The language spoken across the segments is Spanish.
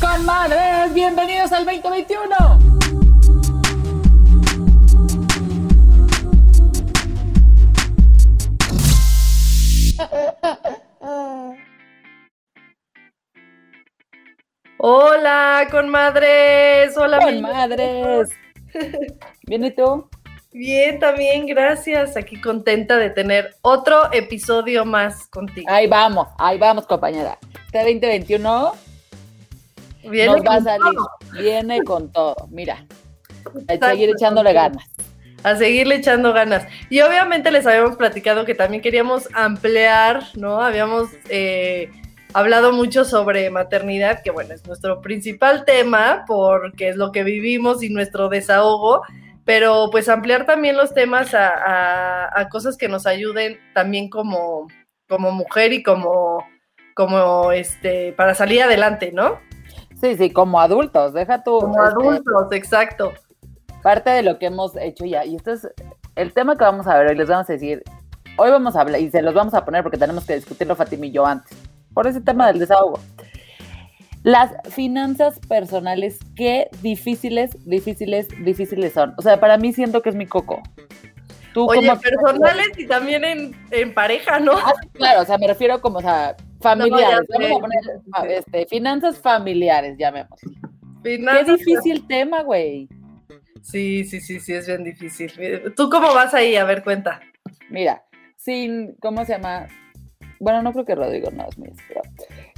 Comadres, bienvenidos al 2021. Hola, conmadres. Hola, mi- Comadres. ¿Bien y tú? Bien, también, gracias. Aquí contenta de tener otro episodio más contigo. Ahí vamos, ahí vamos, compañera. Este 2021 Viene nos va a con salir. todo. Viene con todo. Mira, a seguir echándole ganas. A seguirle echando ganas. Y obviamente les habíamos platicado que también queríamos ampliar, ¿no? Habíamos eh, hablado mucho sobre maternidad, que bueno, es nuestro principal tema, porque es lo que vivimos y nuestro desahogo, pero pues ampliar también los temas a, a- a cosas que nos ayuden también como, como mujer y como, como este, para salir adelante, ¿no? Sí, sí, como adultos, deja tú. Como este, adultos, exacto. parte de lo que hemos hecho ya. Y esto es el tema que vamos a ver hoy. Les vamos a decir, hoy vamos a hablar, y se los vamos a poner porque tenemos que discutirlo Fatima y yo antes, por ese tema del desahogo. Las finanzas personales, qué difíciles, difíciles, difíciles son. O sea, para mí siento que es mi coco. Tú Oye, como- personales y también en, en pareja, ¿no? Ah, claro, o sea, me refiero como, o sea, familiares. No. Vamos a poner este, finanzas familiares, llamemos. Qué difícil tema, güey. Sí, sí, sí, sí, es bien difícil. ¿Tú cómo vas ahí? A ver, cuenta. Mira, sin, ¿cómo se llama? Bueno, no creo que Rodrigo no es mío, pero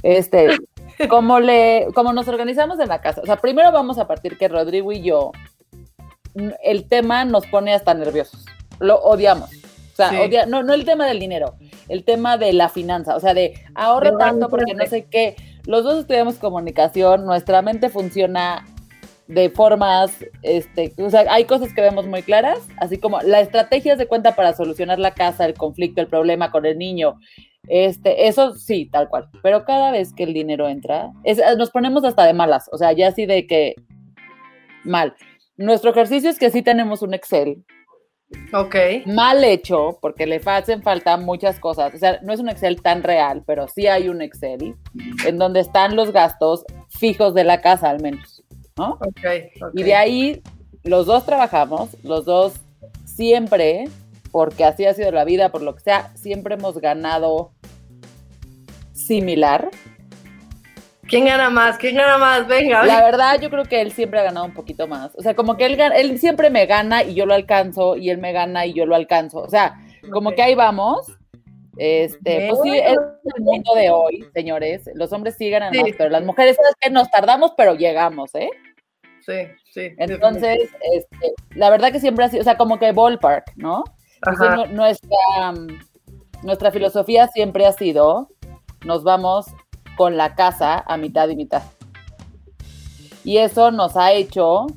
este, como le, como nos organizamos en la casa, o sea, primero vamos a partir que Rodrigo y yo, el tema nos pone hasta nerviosos, lo odiamos. O sea, Sí. odia- no, no el tema del dinero, el tema de la finanza, o sea, de ahorra De tanto porque no sé qué. Los dos estudiamos comunicación, nuestra mente funciona de formas, este, o sea, hay cosas que vemos muy claras, así como la estrategia de cuenta para solucionar la casa, el conflicto, el problema con el niño, este, eso sí, tal cual. Pero cada vez que el dinero entra, es- nos ponemos hasta de malas, o sea, ya así de que mal. Nuestro ejercicio es que sí tenemos un Excel Ok. mal hecho, porque le hacen falta muchas cosas. O sea, no es un Excel tan real, pero sí hay un Excel en donde están los gastos fijos de la casa, al menos, ¿no? Ok. ok. Y de ahí los dos trabajamos, los dos siempre, porque así ha sido la vida, por lo que sea, siempre hemos ganado similar. ¿Quién gana más? ¿Quién gana más? Venga. La verdad, yo creo que él siempre ha ganado un poquito más. O sea, como que él, él siempre me gana y yo lo alcanzo, y él me gana y yo lo alcanzo. O sea, como que ahí vamos. Este, pues sí, es el mundo de hoy, señores. Los hombres sí ganan Sí. más, pero las mujeres, ¿sabes qué? Nos tardamos, pero llegamos, ¿eh? Sí, sí. Entonces, este, la verdad que siempre ha sido, o sea, como que ballpark, ¿no? Entonces, Ajá. nu- nuestra, nuestra filosofía siempre ha sido, nos vamos con la casa a mitad y mitad. Y eso nos ha hecho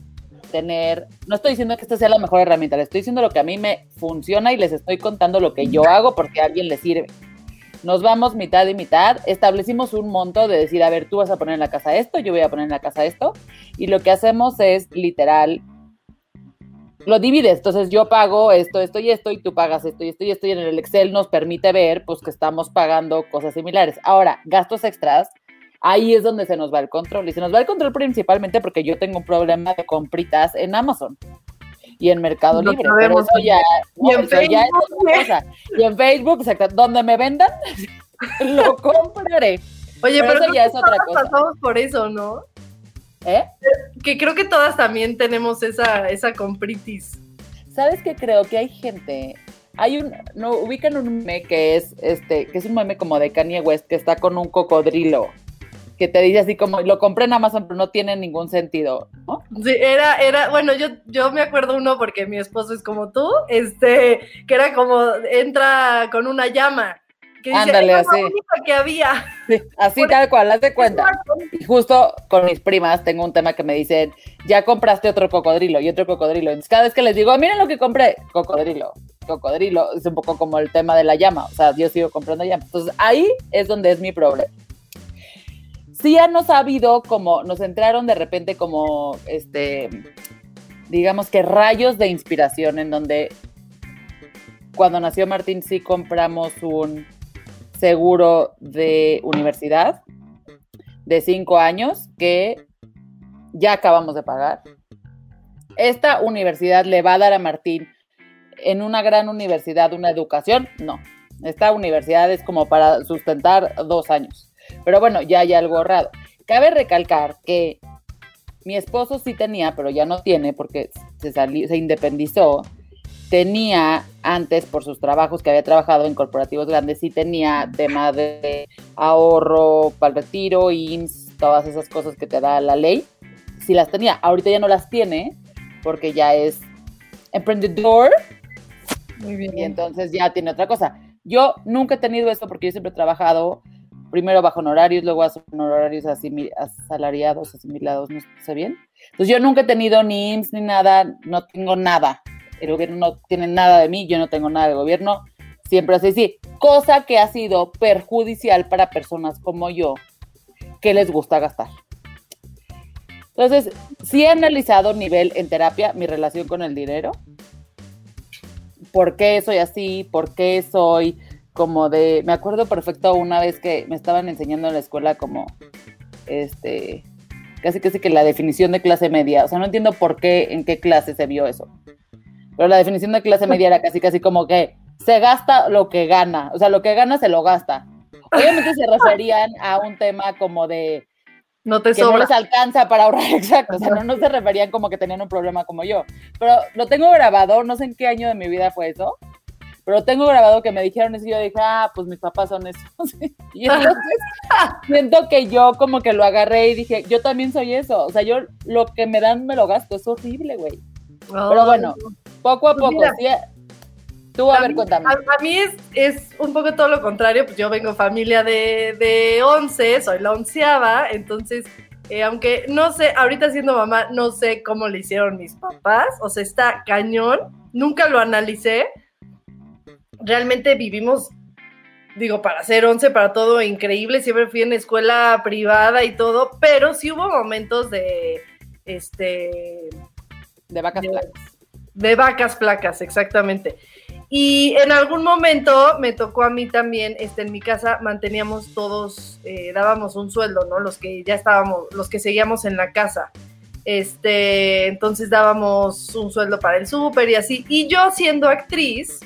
tener, no estoy diciendo que esta sea la mejor herramienta, les estoy diciendo lo que a mí me funciona y les estoy contando lo que yo hago porque a alguien le sirve. Nos vamos mitad y mitad, establecimos un monto de decir, a ver, tú vas a poner en la casa esto, yo voy a poner en la casa esto, y lo que hacemos es literal, lo divides, entonces yo pago esto, esto y esto, y tú pagas esto y esto y esto, y en el Excel nos permite ver, pues, que estamos pagando cosas similares. Ahora, gastos extras, ahí es donde se nos va el control, y se nos va el control principalmente porque yo tengo un problema de compritas en Amazon y en Mercado Lo Libre, pero eso ya, no, Y en eso ya es Facebook, otra cosa. Y en Facebook, exacto, donde me vendan, lo compraré. Oye, pero pero, eso ya es otra cosa. pasamos por eso, ¿no? ¿Eh? Que creo que todas también tenemos esa, esa compritis. ¿Sabes qué creo? Que hay gente. Hay un. No, ubican un meme que es este, que es un meme como de Kanye West que está con un cocodrilo. que te dice así como, lo compré en Amazon, pero no tiene ningún sentido, ¿no? Sí, era, era, bueno, yo, yo me acuerdo uno porque mi esposo es como tú, este, que era como, entra con una llama. Que dice, Ándale, "Era así. que había. Sí, así Por- tal cual, haz de cuenta. Y justo con mis primas tengo un tema que me dicen, ya compraste otro cocodrilo y otro cocodrilo. Entonces cada vez que les digo, miren lo que compré, cocodrilo, cocodrilo, es un poco como el tema de la llama, o sea, yo sigo comprando llama. Entonces ahí es donde es mi problema. Sí ya nos ha habido como, nos entraron de repente como, este, digamos que rayos de inspiración en donde cuando nació Martín sí compramos un seguro de universidad de cinco años que ya acabamos de pagar. ¿Esta universidad le va a dar a Martín en una gran universidad una educación? No. Esta universidad es como para sustentar dos años. Pero bueno, ya hay algo ahorrado. Cabe recalcar que mi esposo sí tenía, pero ya no tiene porque se, salió, se independizó. Tenía antes, por sus trabajos que había trabajado en corporativos grandes, sí tenía tema de ahorro para el retiro, IMSS, todas esas cosas que te da la ley. Sí las tenía. Ahorita ya no las tiene porque ya es emprendedor Muy bien. y entonces ya tiene otra cosa. Yo nunca he tenido eso porque yo siempre he trabajado primero bajo honorarios, luego a honorarios asimi- asalariados, asimilados, no sé bien. Entonces yo nunca he tenido ni IMSS ni nada, no tengo nada. El gobierno no tiene nada de mí, yo no tengo nada del gobierno. Siempre así, sí. Cosa que ha sido perjudicial para personas como yo, que les gusta gastar. Entonces, sí he analizado nivel en terapia mi relación con el dinero. ¿Por qué soy así? ¿Por qué soy como de... Me acuerdo perfecto una vez que me estaban enseñando en la escuela como, este, casi casi que la definición de clase media. O sea, no entiendo por qué, en qué clase se vio eso. Pero la definición de clase media era casi casi como que se gasta lo que gana. O sea, lo que gana se lo gasta. Obviamente se referían a un tema como de No te que no sobra. les alcanza para ahorrar, exacto. O sea, no, no se referían como que tenían un problema como yo. Pero lo tengo grabado, no sé en qué año de mi vida fue eso, pero tengo grabado que me dijeron eso y yo dije, ah, pues mis papás son esos. y entonces siento que yo como que lo agarré y dije, yo también soy eso. O sea, yo lo que me dan me lo gasto, es horrible, güey. Pero bueno, poco a Pues poco, mira, sí. Tú, a A ver, mí- cuéntame. A, a mí es, es un poco todo lo contrario, pues yo vengo familia de, de 11, soy la onceava, entonces, eh, aunque no sé, ahorita siendo mamá, no sé cómo le hicieron mis papás, o sea, está cañón, nunca lo analicé, realmente vivimos, digo, para ser 11, para todo increíble, siempre fui en escuela privada y todo, pero sí hubo momentos de, este, De vacas de- flacas. de vacas flacas, exactamente. Y en algún momento me tocó a mí también, este, en mi casa manteníamos todos, eh, dábamos un sueldo, ¿no? Los que ya estábamos, los que seguíamos en la casa. Este, entonces dábamos un sueldo para el súper y así. Y yo siendo actriz,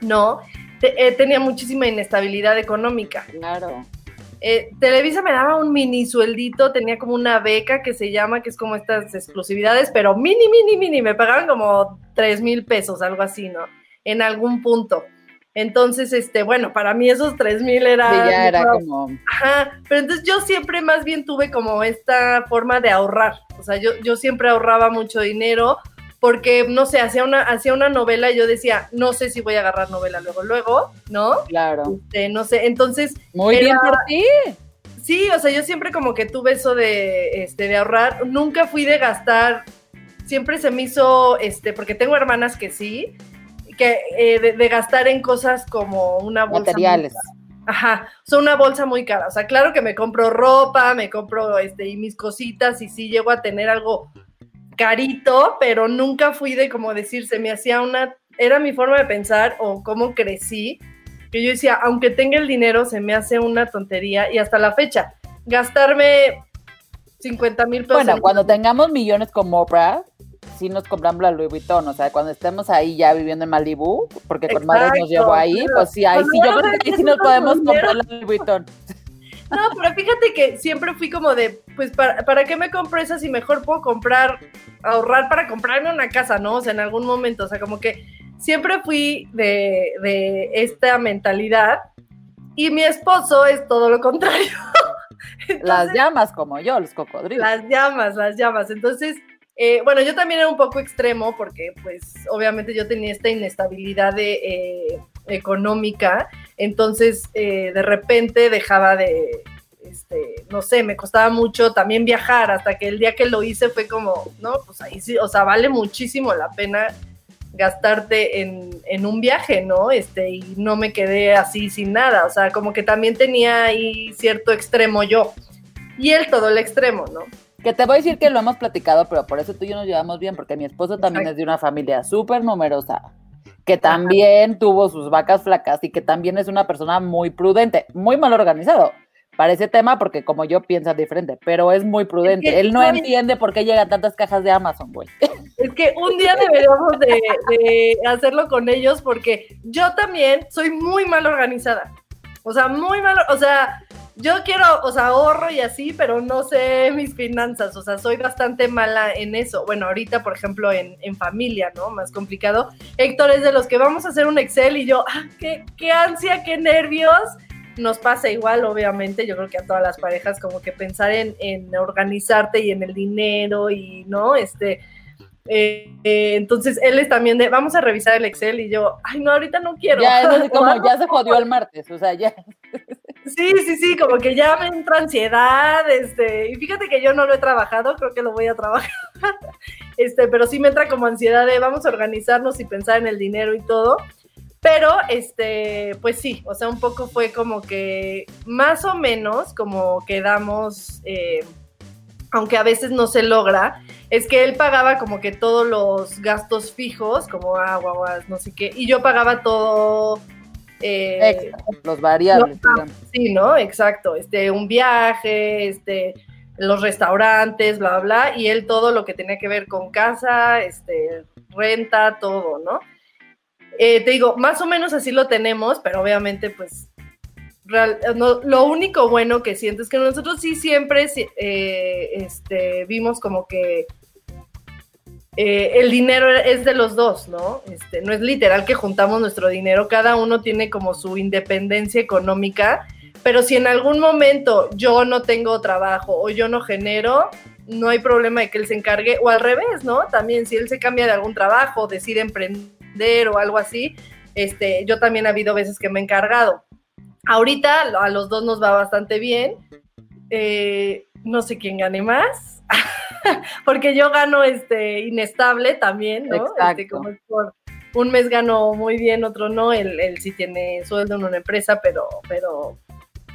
¿no? Te- eh, tenía muchísima inestabilidad económica. Claro. Eh, Televisa me daba un mini sueldito, tenía como una beca que se llama, que es como estas exclusividades, pero mini, mini, mini, me pagaban como 3 mil pesos, algo así, ¿no? En algún punto. Entonces, este, bueno, para mí esos 3 mil era... Sí, ya era como. Ajá, pero entonces yo siempre más bien tuve como esta forma de ahorrar, o sea, yo, yo siempre ahorraba mucho dinero porque, no sé, hacía una, hacía una novela y yo decía, no sé si voy a agarrar novela luego, luego, ¿no? Claro. Este, no sé, entonces Muy Era- bien por ti. Sí, o sea, yo siempre como que tuve eso de, este, de ahorrar. Nunca fui de gastar. Siempre se me hizo, este, porque tengo hermanas que sí, que eh, de, de gastar en cosas como una bolsa. Materiales. Ajá, son una bolsa muy cara. O sea, claro que me compro ropa, me compro, este, y mis cositas, y sí llego a tener algo carito, pero nunca fui de como decir, se me hacía una, era mi forma de pensar o cómo crecí, que yo decía, aunque tenga el dinero, se me hace una tontería y hasta la fecha, gastarme 50 mil pesos. Bueno, en- cuando tengamos millones como Oprah, sí nos compramos la Louis Vuitton, o sea, cuando estemos ahí ya viviendo en Malibu, porque con madres nos Exacto, llevó ahí, pues sí, ahí sí, yo creo que ahí sí nos podemos comprar la Louis Vuitton. No, pero fíjate que siempre fui como de, pues, ¿para, ¿para qué me compro esas si mejor puedo comprar, ahorrar para comprarme una casa, ¿no? O sea, en algún momento, o sea, como que siempre fui de, de esta mentalidad y mi esposo es todo lo contrario. las llamas como yo, los cocodrilos. Las llamas, las llamas. Entonces, eh, bueno, yo también era un poco extremo porque, pues, obviamente yo tenía esta inestabilidad de, eh, económica, entonces eh, de repente dejaba de, este, no sé, me costaba mucho también viajar, hasta que el día que lo hice fue como, no, pues ahí sí, o sea, vale muchísimo la pena gastarte en, en, un viaje, ¿no? Este, y no me quedé así sin nada, o sea, como que también tenía ahí cierto extremo yo, y él todo el extremo, ¿no? Que te voy a decir que lo hemos platicado, pero por eso tú y yo nos llevamos bien, porque mi esposo también es de una familia súper numerosa, que también tuvo sus vacas flacas y que también es una persona muy prudente, muy mal organizado para ese tema, porque como yo piensa diferente, pero es muy prudente. Él no entiende por qué llegan tantas cajas de Amazon, güey. Es que un día deberíamos de, de hacerlo con ellos, porque yo también soy muy mal organizada. O sea, muy mal, o sea, yo quiero, o sea, ahorro y así, pero no sé mis finanzas, o sea, soy bastante mala en eso. Bueno, ahorita, por ejemplo, en, en familia, ¿no? Más complicado. Héctor es de los que vamos a hacer un Excel y yo, ah, qué, qué ansia, qué nervios. Nos pasa igual, obviamente, yo creo que a todas las parejas, como que pensar en, en organizarte y en el dinero y, ¿no? Este, eh, eh, entonces él es también de, vamos a revisar el Excel y yo, ay, no, ahorita no quiero. Ya, es como, ya se jodió el martes, o sea, ya. Sí, sí, sí, como que ya me entra ansiedad, este, y fíjate que yo no lo he trabajado, creo que lo voy a trabajar, este, pero sí me entra como ansiedad de vamos a organizarnos y pensar en el dinero y todo, pero, este, pues sí, o sea, un poco fue como que más o menos como quedamos, eh, aunque a veces no se logra, es que él pagaba como que todos los gastos fijos, como agua, no sé qué, y yo pagaba todo eh, los variables. sí, ¿no? Exacto. Este, un viaje, este, los restaurantes, bla, bla, y él todo lo que tenía que ver con casa, este, renta, todo, ¿no? Eh, te digo, más o menos así lo tenemos, pero obviamente, pues, lo único bueno que siento es que nosotros sí siempre eh, este, vimos como que eh, el dinero es de los dos, ¿no? Este, no es literal que juntamos nuestro dinero, cada uno tiene como su independencia económica, pero si en algún momento yo no tengo trabajo o yo no genero, no hay problema de que él se encargue, o al revés, ¿no? También si él se cambia de algún trabajo, decide emprender o algo así, este, yo también ha habido veces que me he encargado. Ahorita a los dos nos va bastante bien. Eh, no sé quién gane más. porque yo gano este inestable también, ¿no? Este, como por un mes gano muy bien, otro no, él, él sí tiene sueldo en una empresa, pero, pero,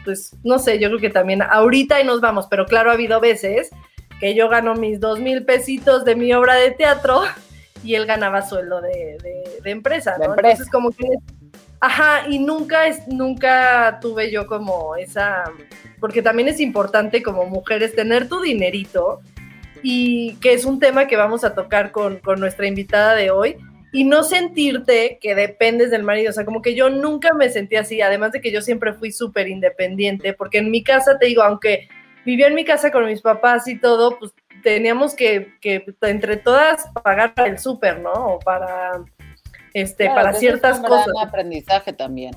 pues, no sé, yo creo que también ahorita y nos vamos, pero claro, ha habido veces que yo gano mis dos mil pesitos de mi obra de teatro y él ganaba sueldo de, de, empresa, ¿no? Entonces, como que, ajá, y nunca, es, nunca tuve yo como esa, porque también es importante como mujeres tener tu dinerito, y que es un tema que vamos a tocar con, nuestra invitada de hoy, y no sentirte que dependes del marido. O sea, como que yo nunca me sentí así, además de que yo siempre fui súper independiente, porque en mi casa, te digo, aunque vivía en mi casa con mis papás y todo, pues teníamos que, que entre todas pagar el súper, ¿no? O para, este, para ciertas es cosas. Un aprendizaje también.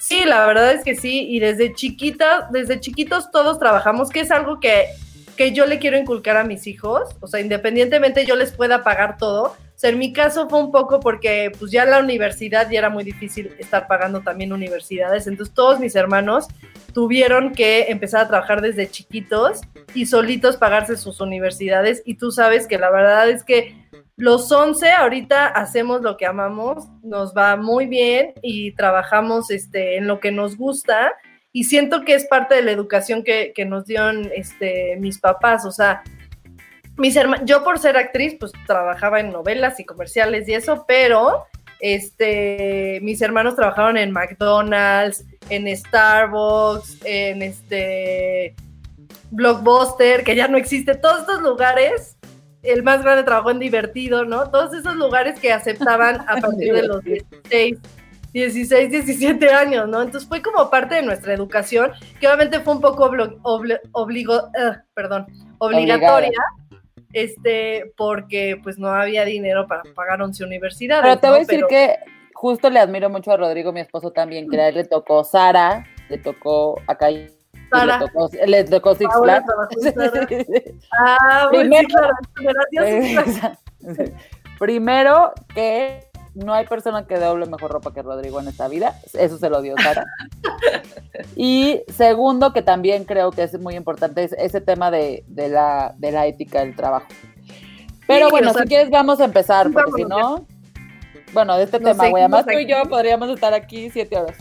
Sí, la verdad es que sí, y desde chiquita, desde chiquitos todos trabajamos, que es algo que que yo le quiero inculcar a mis hijos, o sea, independientemente yo les pueda pagar todo. O sea, en mi caso fue un poco porque pues ya la universidad ya era muy difícil estar pagando también universidades, entonces todos mis hermanos tuvieron que empezar a trabajar desde chiquitos y solitos pagarse sus universidades y tú sabes que la verdad es que los 11 ahorita hacemos lo que amamos, nos va muy bien y trabajamos este, en lo que nos gusta. Y siento que es parte de la educación que, nos dieron este, mis papás, o sea, mis yo por ser actriz, pues trabajaba en novelas y comerciales y eso, pero este, mis hermanos trabajaron en McDonald's, en Starbucks, en este Blockbuster, que ya no existe, todos estos lugares, el más grande trabajó en Divertido, ¿no? Todos esos lugares que aceptaban a partir de los 16 16, 17 años, ¿no? Entonces fue como parte de nuestra educación, que obviamente fue un poco obligo, perdón, obligatoria, este, porque pues no había dinero para pagar 11 universidades. Pero te voy a decir que justo le admiro mucho a Rodrigo, mi esposo también, que a él le tocó Sara, le tocó acá Sara. Le tocó, le tocó Six Flags. Ah, sí, Primero- claro. generación Primero que no hay persona que doble mejor ropa que Rodrigo en esta vida. Eso se lo dio Sara. Y segundo, que también creo que es muy importante, es ese tema de, de la, de la ética del trabajo. Pero Sí, bueno, o sea, si quieres vamos a empezar, porque si no, bueno, de este Nos tema, güey, además tú y yo podríamos estar aquí siete horas.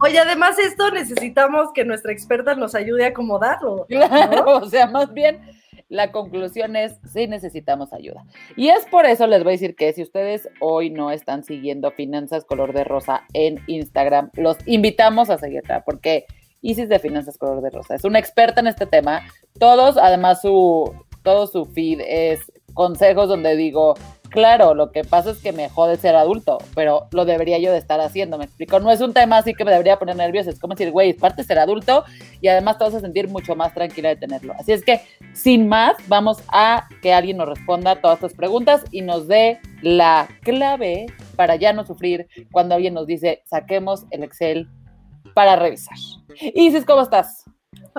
Oye, además esto necesitamos que nuestra experta nos ayude a acomodarlo. Claro, o sea, más bien la conclusión es, sí necesitamos ayuda. Y es por eso les voy a decir que si ustedes hoy no están siguiendo Finanzas Color de Rosa en Instagram, los invitamos a seguirla, porque Isis de Finanzas Color de Rosa es una experta en este tema. Todos, además, su, todo su feed es consejos donde digo, claro, lo que pasa es que me jode ser adulto, pero lo debería yo de estar haciendo, me explico. No es un tema así que me debería poner nervioso, es como decir, güey, es parte de ser adulto y además te vas a sentir mucho más tranquila de tenerlo. Así es que, sin más, vamos a que alguien nos responda todas estas preguntas y nos dé la clave para ya no sufrir cuando alguien nos dice, saquemos el Excel para revisar. Isis, ¿cómo estás?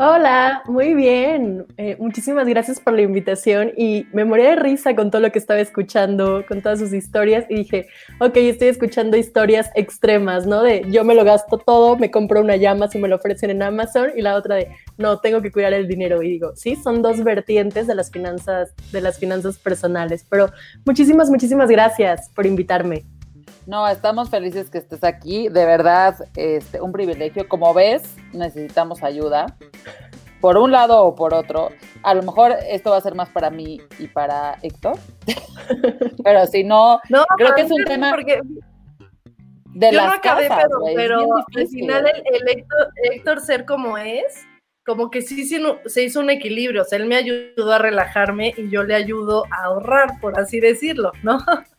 Hola, muy bien. Eh, muchísimas gracias por la invitación y me morí de risa con todo lo que estaba escuchando, con todas sus historias y dije, ok, estoy escuchando historias extremas, ¿no? De yo me lo gasto todo, me compro una llama si me lo ofrecen en Amazon y la otra de no, tengo que cuidar el dinero y digo, sí, son dos vertientes de las finanzas, de las finanzas personales, pero muchísimas, muchísimas gracias por invitarme. No, estamos felices que estés aquí. De verdad, este, un privilegio. Como ves, necesitamos ayuda. Por un lado o por otro. A lo mejor esto va a ser más para mí y para Héctor. Pero si no, No, Creo que es un tema Porque de yo las no acabé, casas, pero, al final el, el Héctor, Héctor ser como es, como que sí se, se hizo un equilibrio. O sea, él me ayudó a relajarme y yo le ayudo a ahorrar, por así decirlo, ¿no?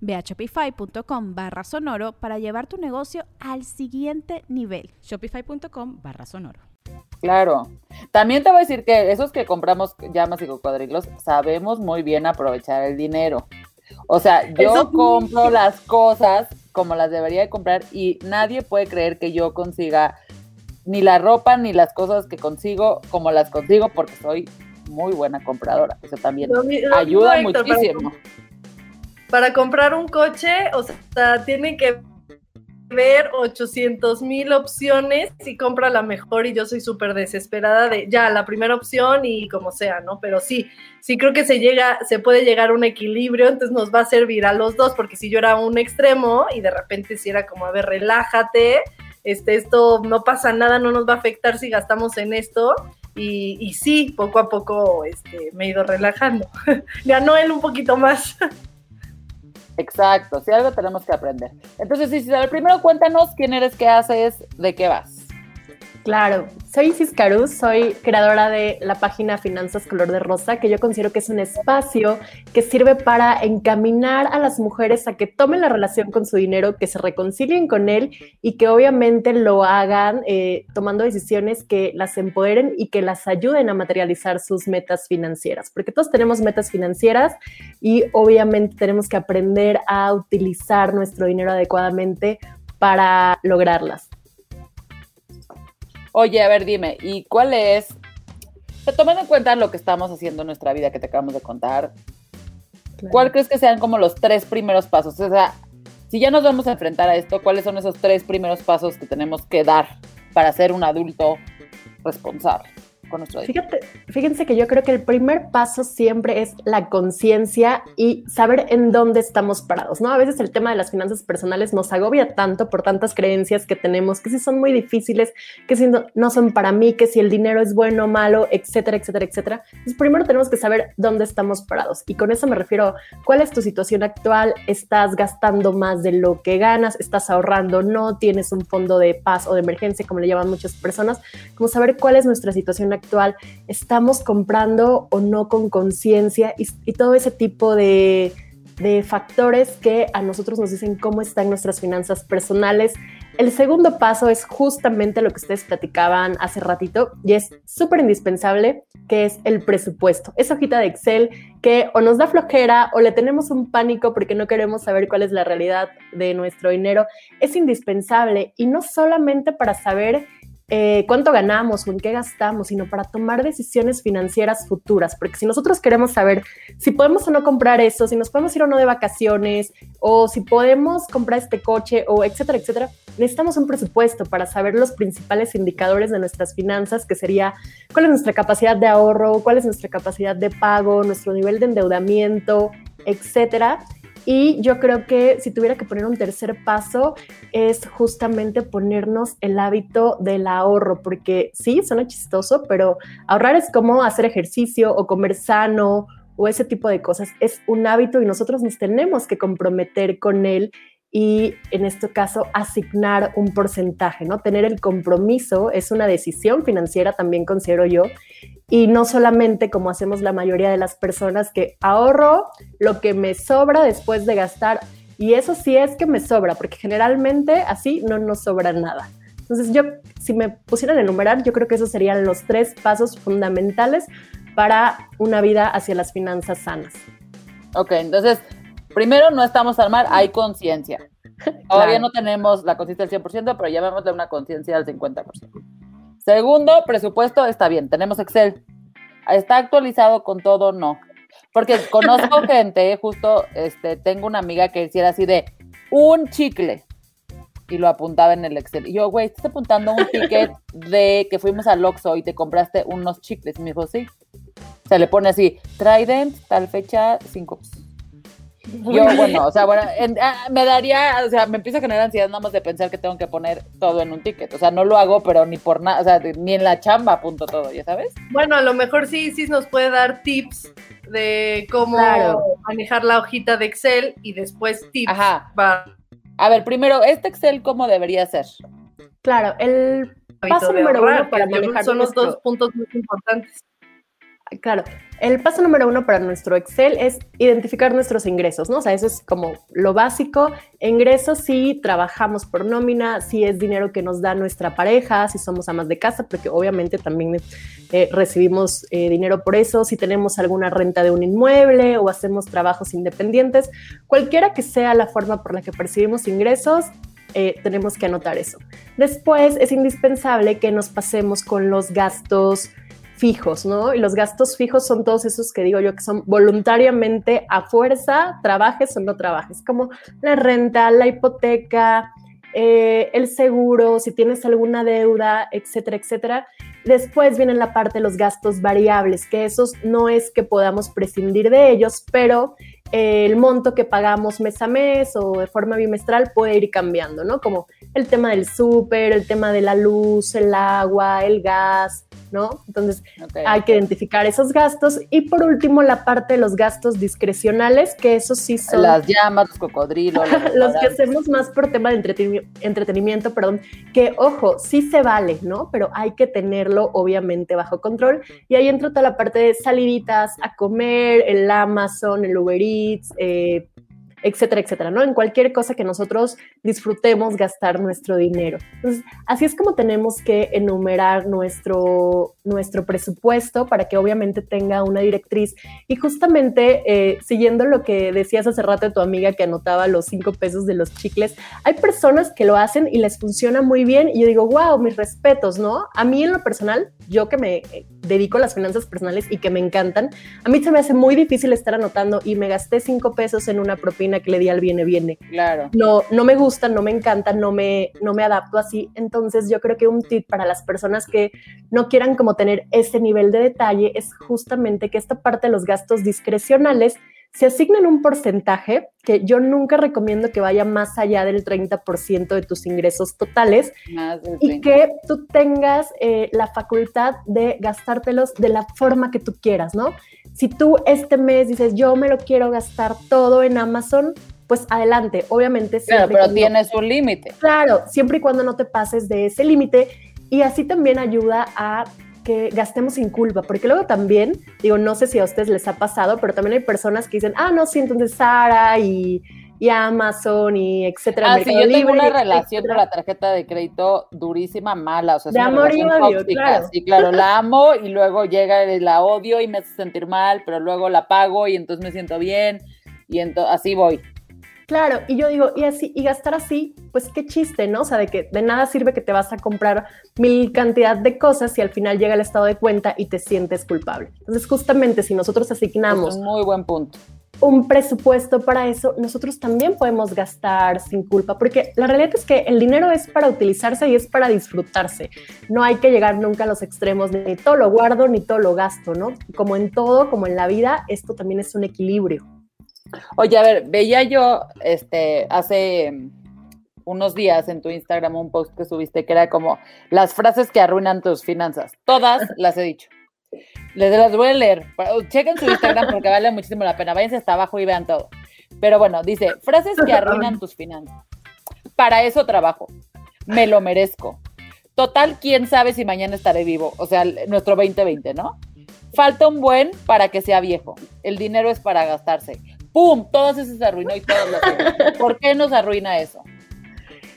Ve a shopify.com barra sonoro para llevar tu negocio al siguiente nivel. Shopify.com barra sonoro. Claro. También te voy a decir que esos que compramos llamas y cocodrilos sabemos muy bien aprovechar el dinero. O sea, yo Eso compro las cosas como las debería de comprar y nadie puede creer que yo consiga ni la ropa ni las cosas que consigo como las consigo porque soy muy buena compradora. Eso también ayuda Héctor, muchísimo. Para, comprar un coche, o sea, tiene que ver 800 mil opciones y compra la mejor y yo soy súper desesperada de ya la primera opción y como sea, ¿no? Pero sí, sí creo que se llega, se puede llegar a un equilibrio, entonces nos va a servir a los dos, porque si yo era un extremo y de repente si era como, a ver, relájate, este, esto no pasa nada, no nos va a afectar si gastamos en esto. Y, y sí, poco a poco este, me he ido relajando. Ganó él un poquito más. Exacto, si algo tenemos que aprender. Entonces, ver, primero cuéntanos quién eres, qué haces, de qué vas. Claro, soy Isis Caruz, soy creadora de la página Finanzas Color de Rosa, que yo considero que es un espacio que sirve para encaminar a las mujeres a que tomen la relación con su dinero, que se reconcilien con él y que obviamente lo hagan eh, tomando decisiones que las empoderen y que las ayuden a materializar sus metas financieras, porque todos tenemos metas financieras y obviamente tenemos que aprender a utilizar nuestro dinero adecuadamente para lograrlas. Oye, a ver, dime, ¿y cuál es, tomando en cuenta lo que estamos haciendo en nuestra vida que te acabamos de contar, ¿cuál crees que sean como los tres primeros pasos? O sea, si ya nos vamos a enfrentar a esto, ¿cuáles son esos tres primeros pasos que tenemos que dar para ser un adulto responsable? Con nuestro dinero. Fíjate, fíjense que yo creo que el primer paso siempre es la conciencia y saber en dónde estamos parados, ¿no? A veces el tema de las finanzas personales nos agobia tanto por tantas creencias que tenemos, que si son muy difíciles, que si no, no son para mí, que si el dinero es bueno o malo, etcétera, etcétera, etcétera. Entonces, primero tenemos que saber dónde estamos parados. Y con eso me refiero, ¿cuál es tu situación actual? ¿Estás gastando más de lo que ganas? ¿Estás ahorrando? ¿No tienes un fondo de paz o de emergencia, como le llaman muchas personas? Como saber cuál es nuestra situación actual. ¿Estamos comprando o no con conciencia? Y, todo ese tipo de de factores que a nosotros nos dicen cómo están nuestras finanzas personales. El segundo paso es justamente lo que ustedes platicaban hace ratito y es súper indispensable, que es el presupuesto. Esa hojita de Excel que o nos da flojera o le tenemos un pánico porque no queremos saber cuál es la realidad de nuestro dinero, es indispensable y no solamente para saber eh, cuánto ganamos o en qué gastamos, sino para tomar decisiones financieras futuras. Porque si nosotros queremos saber si podemos o no comprar eso, si nos podemos ir o no de vacaciones, o si podemos comprar este coche, o etcétera, etcétera, necesitamos un presupuesto para saber los principales indicadores de nuestras finanzas, que sería cuál es nuestra capacidad de ahorro, cuál es nuestra capacidad de pago, nuestro nivel de endeudamiento, etcétera y yo creo que si tuviera que poner un tercer paso es justamente ponernos el hábito del ahorro, porque sí, suena chistoso, pero ahorrar es como hacer ejercicio o comer sano o ese tipo de cosas. Es un hábito y nosotros nos tenemos que comprometer con él y en este caso asignar un porcentaje, ¿no? Tener el compromiso es una decisión financiera, también considero yo, y no solamente como hacemos la mayoría de las personas que ahorro lo que me sobra después de gastar, y eso sí es que me sobra, porque generalmente así no nos sobra nada. Entonces yo, si me pusieran a enumerar, yo creo que esos serían los tres pasos fundamentales para una vida hacia las finanzas sanas. Ok, entonces primero no estamos al mar, hay conciencia. Todavía no tenemos la conciencia al 100%, pero llamémosle una conciencia al 50%. Segundo, presupuesto, está bien, tenemos Excel. ¿Está actualizado con todo? No. Porque conozco gente, justo este, tengo una amiga que hiciera así de un chicle y lo apuntaba en el Excel. Y yo, güey, estás apuntando un ticket de que fuimos al Oxxo y te compraste unos chicles. Y me dijo, sí. Se le pone así, Trident, tal fecha, cinco yo, bueno, o sea, bueno, ah, me daría, o sea, me empieza a generar ansiedad nada más de pensar que tengo que poner todo en un ticket. O sea, no lo hago, pero ni por nada, o sea, ni en la chamba apunto todo, ¿ya sabes? Bueno, a lo mejor sí, sí nos puede dar tips de cómo manejar la hojita de Excel y después tips. Ajá. A ver, primero, ¿este Excel cómo debería ser? Claro, el paso número uno para manejar son los dos puntos muy importantes. Claro, el paso número uno para nuestro Excel es identificar nuestros ingresos, ¿no? O sea, eso es como lo básico. Ingresos si trabajamos por nómina, si es dinero que nos da nuestra pareja, si somos amas de casa, porque obviamente también eh, recibimos eh, dinero por eso, si tenemos alguna renta de un inmueble o hacemos trabajos independientes, cualquiera que sea la forma por la que percibimos ingresos, eh, tenemos que anotar eso. Después es indispensable que nos pasemos con los gastos fijos, ¿no? Y los gastos fijos son todos esos que digo yo que son voluntariamente a fuerza, trabajes o no trabajes, como la renta, la hipoteca, eh, el seguro, si tienes alguna deuda, etcétera, etcétera. Después viene la parte de los gastos variables, que esos no es que podamos prescindir de ellos, pero eh, el monto que pagamos mes a mes o de forma bimestral puede ir cambiando, ¿no? Como el tema del súper, el tema de la luz, el agua, el gas, ¿no? Entonces hay que identificar esos gastos. Y por último, la parte de los gastos discrecionales, que esos sí son... Las llamas, los cocodrilos. Los, que hacemos más por tema de entretenimiento, perdón, que ojo, sí se vale, ¿no? Pero hay que tenerlo obviamente bajo control. Y ahí entra toda la parte de saliditas a comer, el Amazon, el Uber Eats, eh, etcétera, etcétera, ¿no? En cualquier cosa que nosotros disfrutemos gastar nuestro dinero. Entonces, así es como tenemos que enumerar nuestro, nuestro presupuesto para que obviamente tenga una directriz. Y justamente, eh, siguiendo lo que decías hace rato de tu amiga que anotaba los cinco pesos de los chicles, hay personas que lo hacen y les funciona muy bien y yo digo, wow, mis respetos, ¿no? A mí en lo personal, yo que me eh, dedico a las finanzas personales y que me encantan, a mí se me hace muy difícil estar anotando y me gasté cinco pesos en una propina reina que le di al viene, viene. Claro. No, no me gusta, no me encanta, no me, no me adapto así. Entonces yo creo que un tip para las personas que no quieran como tener ese nivel de detalle es justamente que esta parte de los gastos discrecionales se asignen un porcentaje que yo nunca recomiendo que vaya más allá del 30% de tus ingresos totales y que tú tengas eh, la facultad de gastártelos de la forma que tú quieras, ¿no? Si tú este mes dices, yo me lo quiero gastar todo en Amazon, pues adelante, obviamente. Claro, pero tienes un límite. Claro, siempre y cuando no te pases de ese límite. Y así también ayuda a que gastemos sin culpa, porque luego también, digo, no sé si a ustedes les ha pasado, pero también hay personas que dicen, ah, no, sí, entonces Sara y, Amazon y etcétera. Ah, sí, yo tengo una relación con la tarjeta de crédito durísima, mala, o sea, es de amor y odio, claro. Sí, claro, la amo y luego llega, la odio y me hace sentir mal, pero luego la pago y entonces me siento bien y entonces así voy. Claro, y yo digo, y así, y gastar así, pues qué chiste, ¿no? O sea, de que de nada sirve que te vas a comprar mil cantidad de cosas y al final llega el estado de cuenta y te sientes culpable. Entonces, justamente si nosotros asignamos. Es un muy buen punto. Un presupuesto para eso, nosotros también podemos gastar sin culpa, porque la realidad es que el dinero es para utilizarse y es para disfrutarse. No hay que llegar nunca a los extremos de ni todo lo guardo ni todo lo gasto, ¿no? Como en todo, como en la vida, esto también es un equilibrio. Oye, a ver, veía yo este hace unos días en tu Instagram un post que subiste que era como las frases que arruinan tus finanzas. Todas las he dicho. Les las voy a leer. Chequen su Instagram porque vale muchísimo la pena. Váyanse hasta abajo y vean todo. Pero bueno, dice, frases que arruinan tus finanzas. Para eso trabajo. Me lo merezco. Total, quién sabe si mañana estaré vivo. O sea, nuestro 2020, ¿no? Falta un buen para que sea viejo. El dinero es para gastarse. ¡pum! Todas esas se arruinó y todas las ¿Por qué nos arruina eso?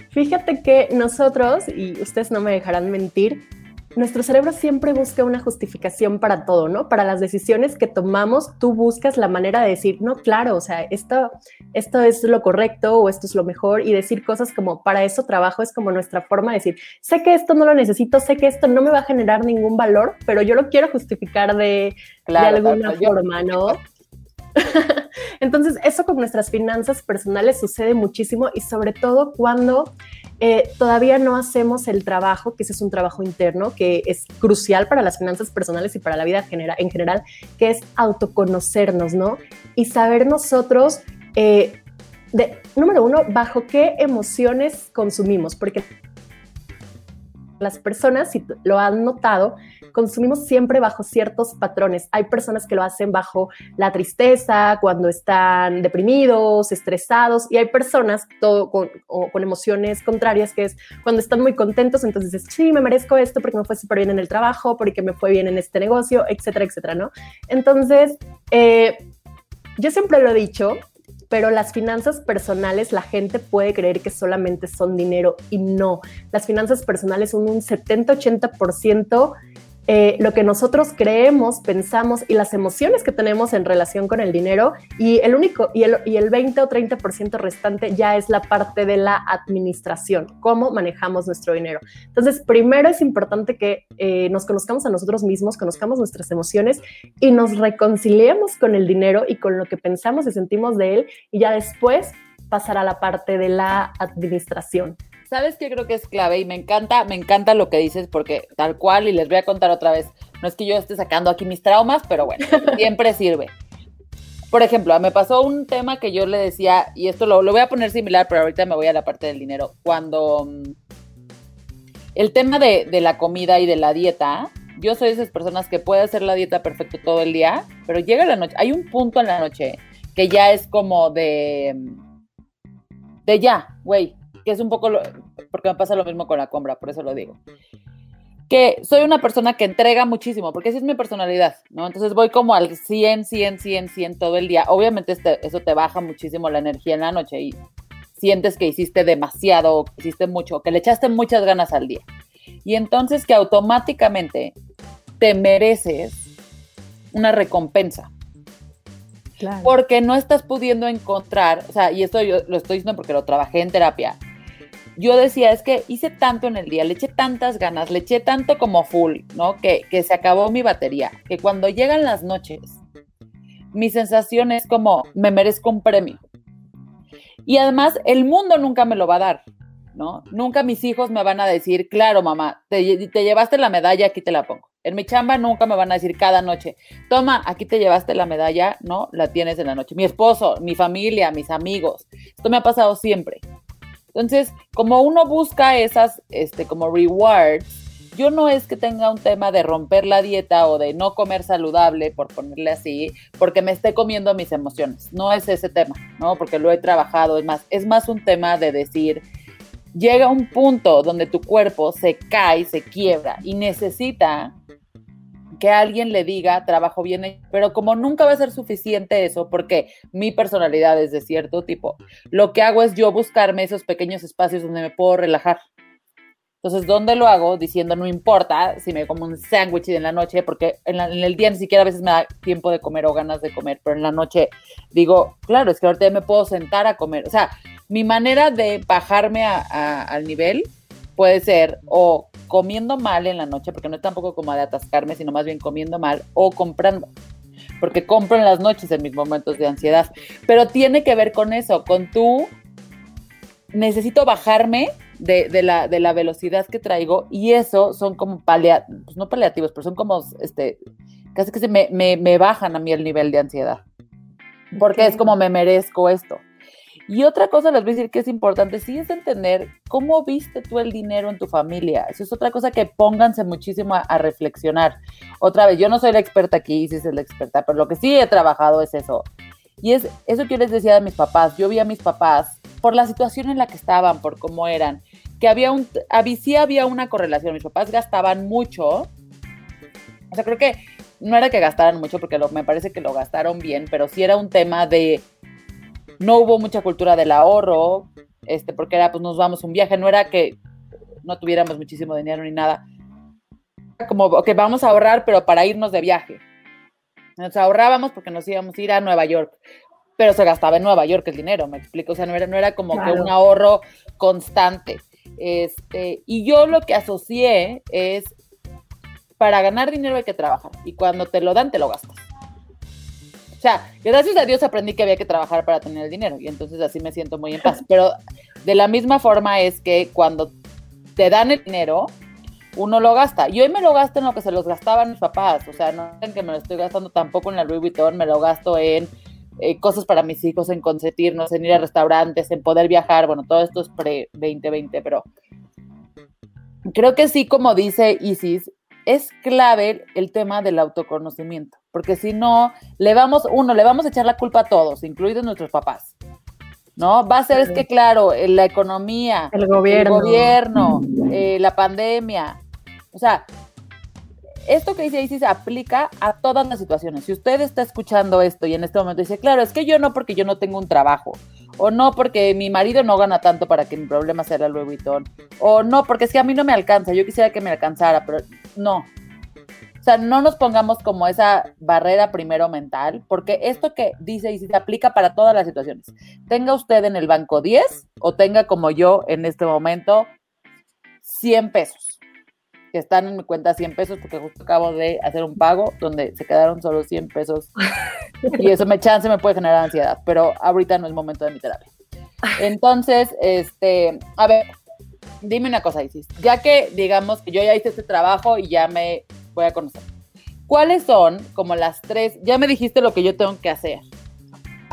Fíjate que nosotros, y ustedes no me dejarán mentir, nuestro cerebro siempre busca una justificación para todo, ¿no? Para las decisiones que tomamos, tú buscas la manera de decir, no, claro, o sea, esto, esto es lo correcto o esto es lo mejor y decir cosas como, para eso trabajo es como nuestra forma de decir, sé que esto no lo necesito, sé que esto no me va a generar ningún valor, pero yo lo quiero justificar de, de alguna forma, ¿no? Entonces, eso con nuestras finanzas personales sucede muchísimo y sobre todo cuando eh, todavía no hacemos el trabajo, que ese es un trabajo interno, que es crucial para las finanzas personales y para la vida en general, que es autoconocernos, ¿no? Y saber nosotros, eh, de, número uno, bajo qué emociones consumimos, porque las personas, si lo han notado, consumimos siempre bajo ciertos patrones. Hay personas que lo hacen bajo la tristeza, cuando están deprimidos, estresados, y hay personas todo con, emociones contrarias, que es cuando están muy contentos, entonces dices, sí, me merezco esto porque me fue súper bien en el trabajo, porque me fue bien en este negocio, etcétera, etcétera, ¿no? Entonces, eh, yo siempre lo he dicho, pero las finanzas personales la gente puede creer que solamente son dinero y no. Las finanzas personales son un 70-80% eh, lo que nosotros creemos, pensamos y las emociones que tenemos en relación con el dinero y el único y el, y el 20 o 30% restante ya es la parte de la administración, cómo manejamos nuestro dinero. Entonces, primero es importante que eh, nos conozcamos a nosotros mismos, conozcamos nuestras emociones y nos reconciliemos con el dinero y con lo que pensamos y sentimos de él y ya después pasar a la parte de la administración. ¿Sabes qué creo que es clave? Y me encanta, me encanta lo que dices porque tal cual, y les voy a contar otra vez, no es que yo esté sacando aquí mis traumas, pero bueno, siempre sirve. Por ejemplo, me pasó un tema que yo le decía, y esto lo, lo voy a poner similar, pero ahorita me voy a la parte del dinero. Cuando mm, el tema de, de la comida y de la dieta, yo soy de esas personas que puede hacer la dieta perfecto todo el día, pero llega la noche, hay un punto en la noche que ya es como de, de ya, güey, que es un poco, lo, porque me pasa lo mismo con la compra, por eso lo digo. Que soy una persona que entrega muchísimo, porque así es mi personalidad, ¿no? Entonces voy como al 100, 100, 100, 100 todo el día. Obviamente este, eso te baja muchísimo la energía en la noche y sientes que hiciste demasiado, que hiciste mucho, que le echaste muchas ganas al día. Y entonces que automáticamente te mereces una recompensa. Porque no estás pudiendo encontrar, o sea, y esto yo lo estoy diciendo porque lo trabajé en terapia, yo decía, es que hice tanto en el día, le eché tantas ganas, le eché tanto como full, ¿no? Que, que se acabó mi batería, que cuando llegan las noches, mi sensación es como, me merezco un premio. Y además, el mundo nunca me lo va a dar, ¿no? Nunca mis hijos me van a decir, claro, mamá, te, te llevaste la medalla, aquí te la pongo. En mi chamba nunca me van a decir cada noche, toma, aquí te llevaste la medalla, no, la tienes en la noche. Mi esposo, mi familia, mis amigos. Esto me ha pasado siempre. Entonces, como uno busca esas, este, como rewards, yo no es que tenga un tema de romper la dieta o de no comer saludable, por ponerle así, porque me esté comiendo mis emociones. No es ese tema, ¿no? Porque lo he trabajado, es más, es más un tema de decir, llega un punto donde tu cuerpo se cae, se quiebra y necesita que alguien le diga trabajo bien, pero como nunca va a ser suficiente eso, porque mi personalidad es de cierto tipo, lo que hago es yo buscarme esos pequeños espacios donde me puedo relajar. Entonces, ¿dónde lo hago? Diciendo, no importa si me como un sándwich en la noche, porque en, el día ni siquiera a veces me da tiempo de comer o ganas de comer, pero en la noche digo, claro, es que ahorita me puedo sentar a comer. O sea, mi manera de bajarme al nivel puede ser o comiendo mal en la noche, porque no es tampoco como de atascarme, sino más bien comiendo mal, o comprando porque compro en las noches en mis momentos de ansiedad. Pero tiene que ver con eso, con tú necesito bajarme de, la, de la velocidad que traigo y eso son como paliativos, pues no paliativos, pero son como, este, casi que se me, me, bajan a mí el nivel de ansiedad, porque es como me merezco esto. Y otra cosa les voy a decir que es importante, sí es entender cómo viste tú el dinero en tu familia. Eso es otra cosa que pónganse muchísimo a, reflexionar. Otra vez, yo no soy la experta aquí, sí soy la experta, pero lo que sí he trabajado es eso. Y es eso que yo les decía de mis papás. Yo vi a mis papás por la situación en la que estaban, por cómo eran que había un, sí había una correlación. Mis papás gastaban mucho. O sea, creo que no era que gastaran mucho, porque me parece que lo gastaron bien, pero sí era un tema de no hubo mucha cultura del ahorro, este, porque era, pues nos vamos un viaje, no era que no tuviéramos muchísimo dinero ni nada. Como que vamos a ahorrar, pero para irnos de viaje. Nos ahorrábamos porque nos íbamos a ir a Nueva York, pero se gastaba en Nueva York el dinero, me explico. O sea, no era, no era como que un ahorro constante. Este, y yo lo que asocié es, para ganar dinero hay que trabajar y cuando te lo dan, te lo gastas. O sea, gracias a Dios aprendí que había que trabajar para tener el dinero y entonces así me siento muy en paz. Pero de la misma forma es que cuando te dan el dinero, uno lo gasta. Y hoy me lo gasto en lo que se los gastaban mis papás. O sea, no en que me lo estoy gastando tampoco en el Louis Vuitton, me lo gasto en eh, cosas para mis hijos, en consentirnos, en ir a restaurantes, en poder viajar, bueno, todo esto es pre-2020, pero creo que sí, como dice Isis, es clave el tema del autoconocimiento, porque si no, le vamos, uno, le vamos a echar la culpa a todos, incluidos nuestros papás. ¿No? Va a ser, es que claro, la economía, el gobierno, el gobierno eh, la pandemia. O sea, esto que dice Isis se aplica a todas las situaciones. Si usted está escuchando esto y en este momento dice, claro, es que yo no porque yo no tengo un trabajo, o no porque mi marido no gana tanto para que mi problema sea el Louis Vuitton, o no porque es que a mí no me alcanza, yo quisiera que me alcanzara, pero no. O sea, no nos pongamos como esa barrera primero mental, porque esto que dice Isis se aplica para todas las situaciones. Tenga usted en el banco 10 o tenga como yo en este momento 100 pesos que están en mi cuenta 100 pesos porque justo acabo de hacer un pago donde se quedaron solo 100 pesos y eso me chance me puede generar ansiedad, pero ahorita no es momento de mi terapia. Entonces, este, a ver, dime una cosa, Isis, ya que digamos que yo ya hice este trabajo y ya me voy a conocer, ¿cuáles son como las tres, ya me dijiste lo que yo tengo que hacer?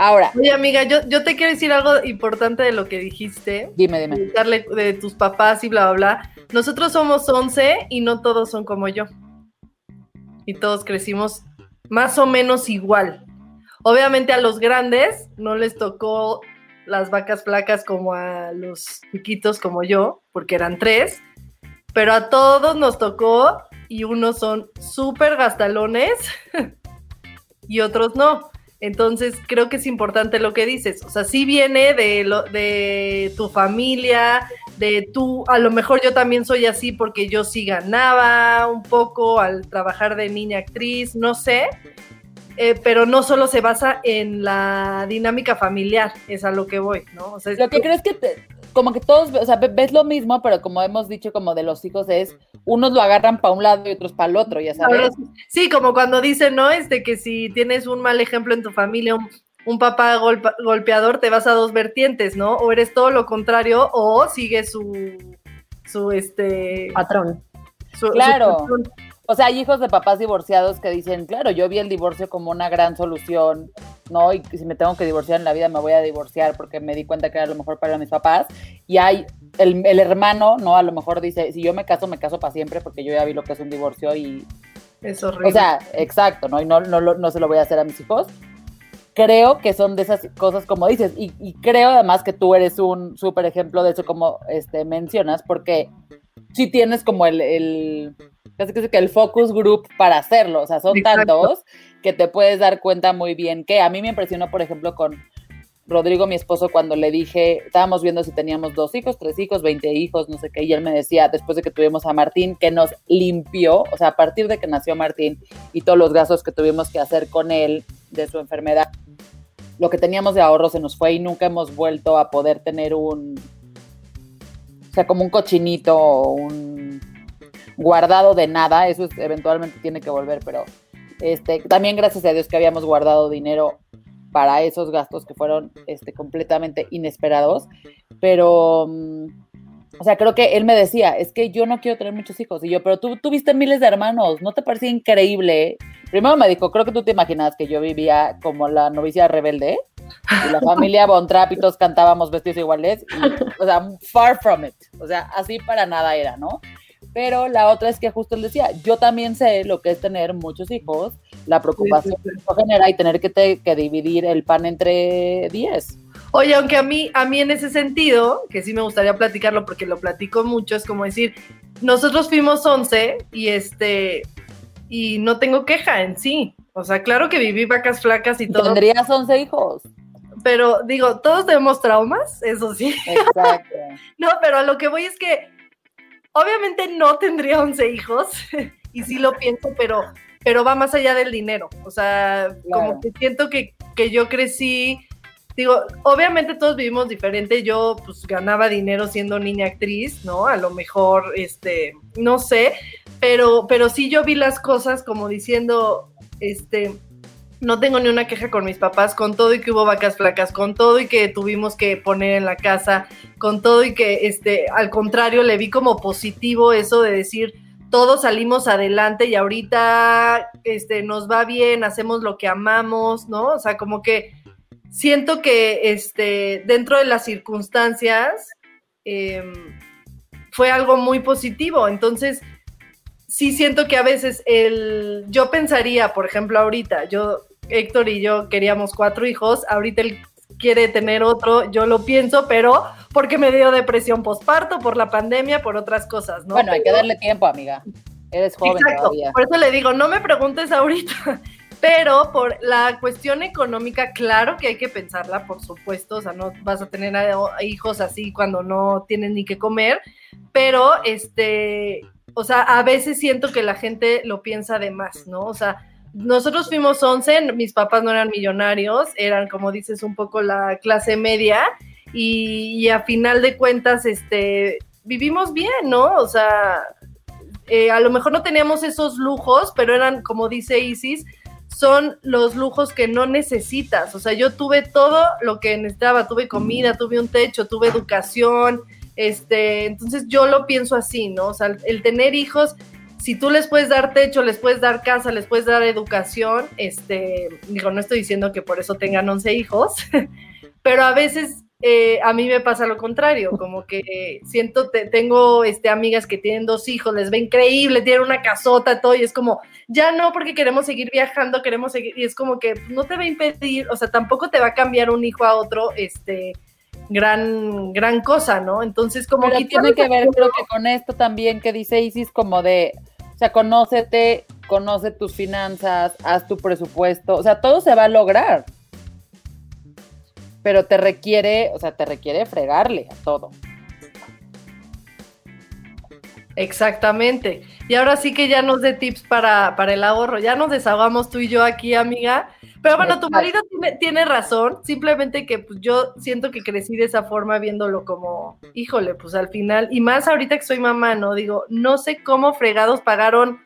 Ahora. Oye, amiga, yo, yo te quiero decir algo importante de lo que dijiste. Dime, dime. Darle de tus papás y bla, bla, bla. Nosotros somos 11 y no todos son como yo. Y todos crecimos más o menos igual. Obviamente a los grandes no les tocó las vacas flacas como a los chiquitos como yo, porque eran tres, pero a todos nos tocó y unos son súper gastalones y otros no. Entonces, creo que es importante lo que dices. O sea, sí viene de, lo, de tu familia, de tú, a lo mejor yo también soy así porque yo sí ganaba un poco al trabajar de niña actriz, no sé. Eh, pero no solo se basa en la dinámica familiar, es a lo que voy, ¿no? O sea, lo que crees que como que todos, o sea, ves lo mismo, pero como hemos dicho, como de los hijos es, unos lo agarran para un lado y otros para el otro, ya sabes. Sí, como cuando dicen, ¿no? Este, que si tienes un mal ejemplo en tu familia, un papá golpeador, te vas a dos vertientes, ¿no? O eres todo lo contrario o sigues su, su este... Patrón. claro. O sea, hay hijos de papás divorciados que dicen, claro, yo vi el divorcio como una gran solución, ¿no? Y si me tengo que divorciar en la vida, me voy a divorciar porque me di cuenta que era lo mejor para mis papás. Y hay el, el hermano, ¿no? A lo mejor dice, si yo me caso, me caso para siempre porque yo ya vi lo que es un divorcio y... Es horrible. O sea, exacto, ¿no? Y no, no, no se lo voy a hacer a mis hijos creo que son de esas cosas como dices, y, creo además que tú eres un súper ejemplo de eso como este, mencionas, porque si tienes como el, el, casi que el focus group para hacerlo, o sea, son tantos que te puedes dar cuenta muy bien que a mí me impresionó, por ejemplo, con Rodrigo, mi esposo, cuando le dije, estábamos viendo si teníamos dos hijos, tres hijos, veinte hijos, no sé qué, y él me decía, después de que tuvimos a Martín, que nos limpió, o sea, a partir de que nació Martín y todos los gastos que tuvimos que hacer con él de su enfermedad, lo que teníamos de ahorro se nos fue y nunca hemos vuelto a poder tener un, o sea, como un cochinito un guardado de nada, eso eventualmente tiene que volver, pero este, también gracias a Dios que habíamos guardado dinero para esos gastos que fueron este, completamente inesperados. Pero, mm, o sea, creo que él me decía, es que yo no quiero tener muchos hijos. Y yo, pero tú tuviste miles de hermanos, ¿no te parecía increíble? Primero me dijo, creo que tú te imaginas que yo vivía como la novicia rebelde y la familia Von todos cantábamos vestidos iguales. o sea, far from it. O sea, así para nada era, ¿no? Pero la otra es que justo él decía, yo también sé lo que es tener muchos hijos, la preocupación que eso genera y tener que, que dividir el pan entre 10. Oye, aunque a mí, a mí en ese sentido, que sí me gustaría platicarlo porque lo platico mucho, es como decir, nosotros fuimos 11 y este, y no tengo queja en sí. O sea, claro que viví vacas flacas y todo. Tendrías 11 hijos. Pero digo, todos tenemos traumas, eso sí. Exacto. no, pero a lo que voy es que Obviamente no tendría 11 hijos, y sí lo pienso, pero, pero va más allá del dinero. O sea, como que siento que, que yo crecí, digo, obviamente todos vivimos diferente. Yo pues ganaba dinero siendo niña actriz, ¿no? A lo mejor, este, no sé, pero, pero sí yo vi las cosas como diciendo, este, no tengo ni una queja con mis papás, con todo y que hubo vacas flacas, con todo y que tuvimos que poner en la casa, con todo y que, este, al contrario, le vi como positivo eso de decir, todos salimos adelante y ahorita, este, nos va bien, hacemos lo que amamos, ¿no? O sea, como que siento que, este, dentro de las circunstancias, em, fue algo muy positivo, entonces sí siento que a veces el, yo pensaría, por ejemplo, ahorita, yo Héctor y yo queríamos cuatro hijos, ahorita él quiere tener otro, yo lo pienso, pero porque me dio depresión postparto, por la pandemia, por otras cosas, ¿no? Bueno, hay que darle tiempo, amiga. Eres joven Exacto. todavía. Por eso le digo, no me preguntes ahorita, pero por la cuestión económica, claro que hay que pensarla, por supuesto, o sea, no vas a tener hijos así cuando no tienen ni que comer, pero este, o sea, a veces siento que la gente lo piensa de más, ¿no? O sea, nosotros fuimos 11, mis papás no eran millonarios, eran como dices un poco la clase media y, a final de cuentas este vivimos bien, ¿no? O sea, eh, a lo mejor no teníamos esos lujos, pero eran como dice Isis, son los lujos que no necesitas. O sea, yo tuve todo lo que necesitaba, tuve comida, tuve un techo, tuve educación, este, entonces yo lo pienso así, ¿no? O sea, el tener hijos si tú les puedes dar techo, les puedes dar casa, les puedes dar educación, este, digo, no estoy diciendo que por eso tengan 11 hijos, pero a veces eh, a mí me pasa lo contrario, como que siento, tengo este, amigas que tienen dos hijos, les ve increíble, tienen una casota, todo, y es como, ya no, porque queremos seguir viajando, queremos seguir, y es como que no te va a impedir, o sea, tampoco te va a cambiar un hijo a otro, este, gran, gran cosa, ¿no? Entonces, como que tiene que ver, creo que con esto también que dice Isis, como de, o sea, conócete, conoce tus finanzas, haz tu presupuesto, o sea, todo se va a lograr. Pero te requiere, o sea, te requiere fregarle a todo. Exactamente. Y ahora sí que ya nos dé tips para, para el ahorro. Ya nos desahogamos tú y yo aquí, amiga. Pero bueno, tu marido tiene, razón, simplemente que pues, yo siento que crecí de esa forma viéndolo como, híjole, pues al final, y más ahorita que soy mamá, ¿no? Digo, no sé cómo fregados pagaron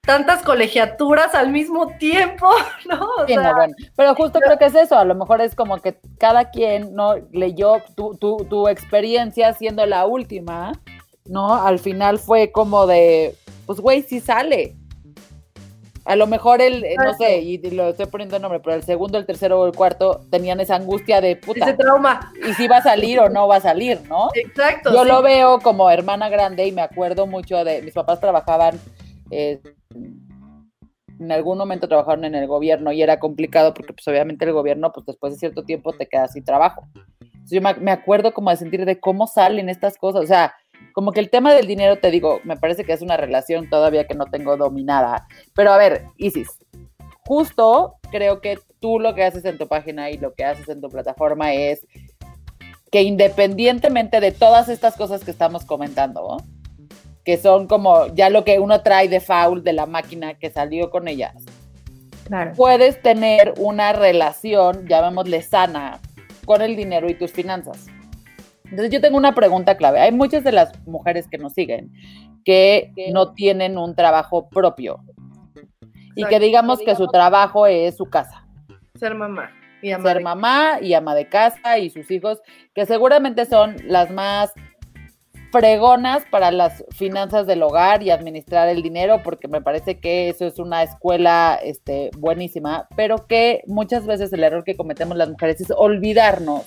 tantas colegiaturas al mismo tiempo, ¿no? O Sí, sea, no, bueno. Pero justo creo que es eso. A lo mejor es como que cada quien no leyó tu, tu, tu experiencia siendo la última, ¿no? Al final fue como de, pues güey, sí sale. A lo mejor el, eh, no sé, y lo estoy poniendo el nombre, pero el segundo, el tercero o el cuarto tenían esa angustia de puta. ese trauma. Y si va a salir o no va a salir, ¿no? Exacto. Yo sí. lo veo como hermana grande y me acuerdo mucho de mis papás trabajaban eh, en algún momento trabajaron en el gobierno y era complicado porque pues obviamente el gobierno pues después de cierto tiempo te quedas sin trabajo. Entonces, yo me, me acuerdo como de sentir de cómo salen estas cosas, o sea, como que el tema del dinero te digo, me parece que es una relación todavía que no tengo dominada, pero a ver, Isis, justo creo que tú lo que haces en tu página y lo que haces en tu plataforma es que independientemente de todas estas cosas que estamos comentando, que son como ya lo que uno trae de foul de la máquina que salió con ellas, Claro. puedes tener una relación, llamémosle sana, con el dinero y tus finanzas. Entonces yo tengo una pregunta clave. Hay muchas de las mujeres que nos siguen que no tienen un trabajo propio y que digamos que su trabajo es su casa Ser mamá. Y amar. ser mamá y ama de casa y sus hijos, que seguramente son las más fregonas para las finanzas del hogar y administrar el dinero, porque me parece que eso es una escuela este, buenísima, pero que muchas veces el error que cometemos las mujeres es olvidarnos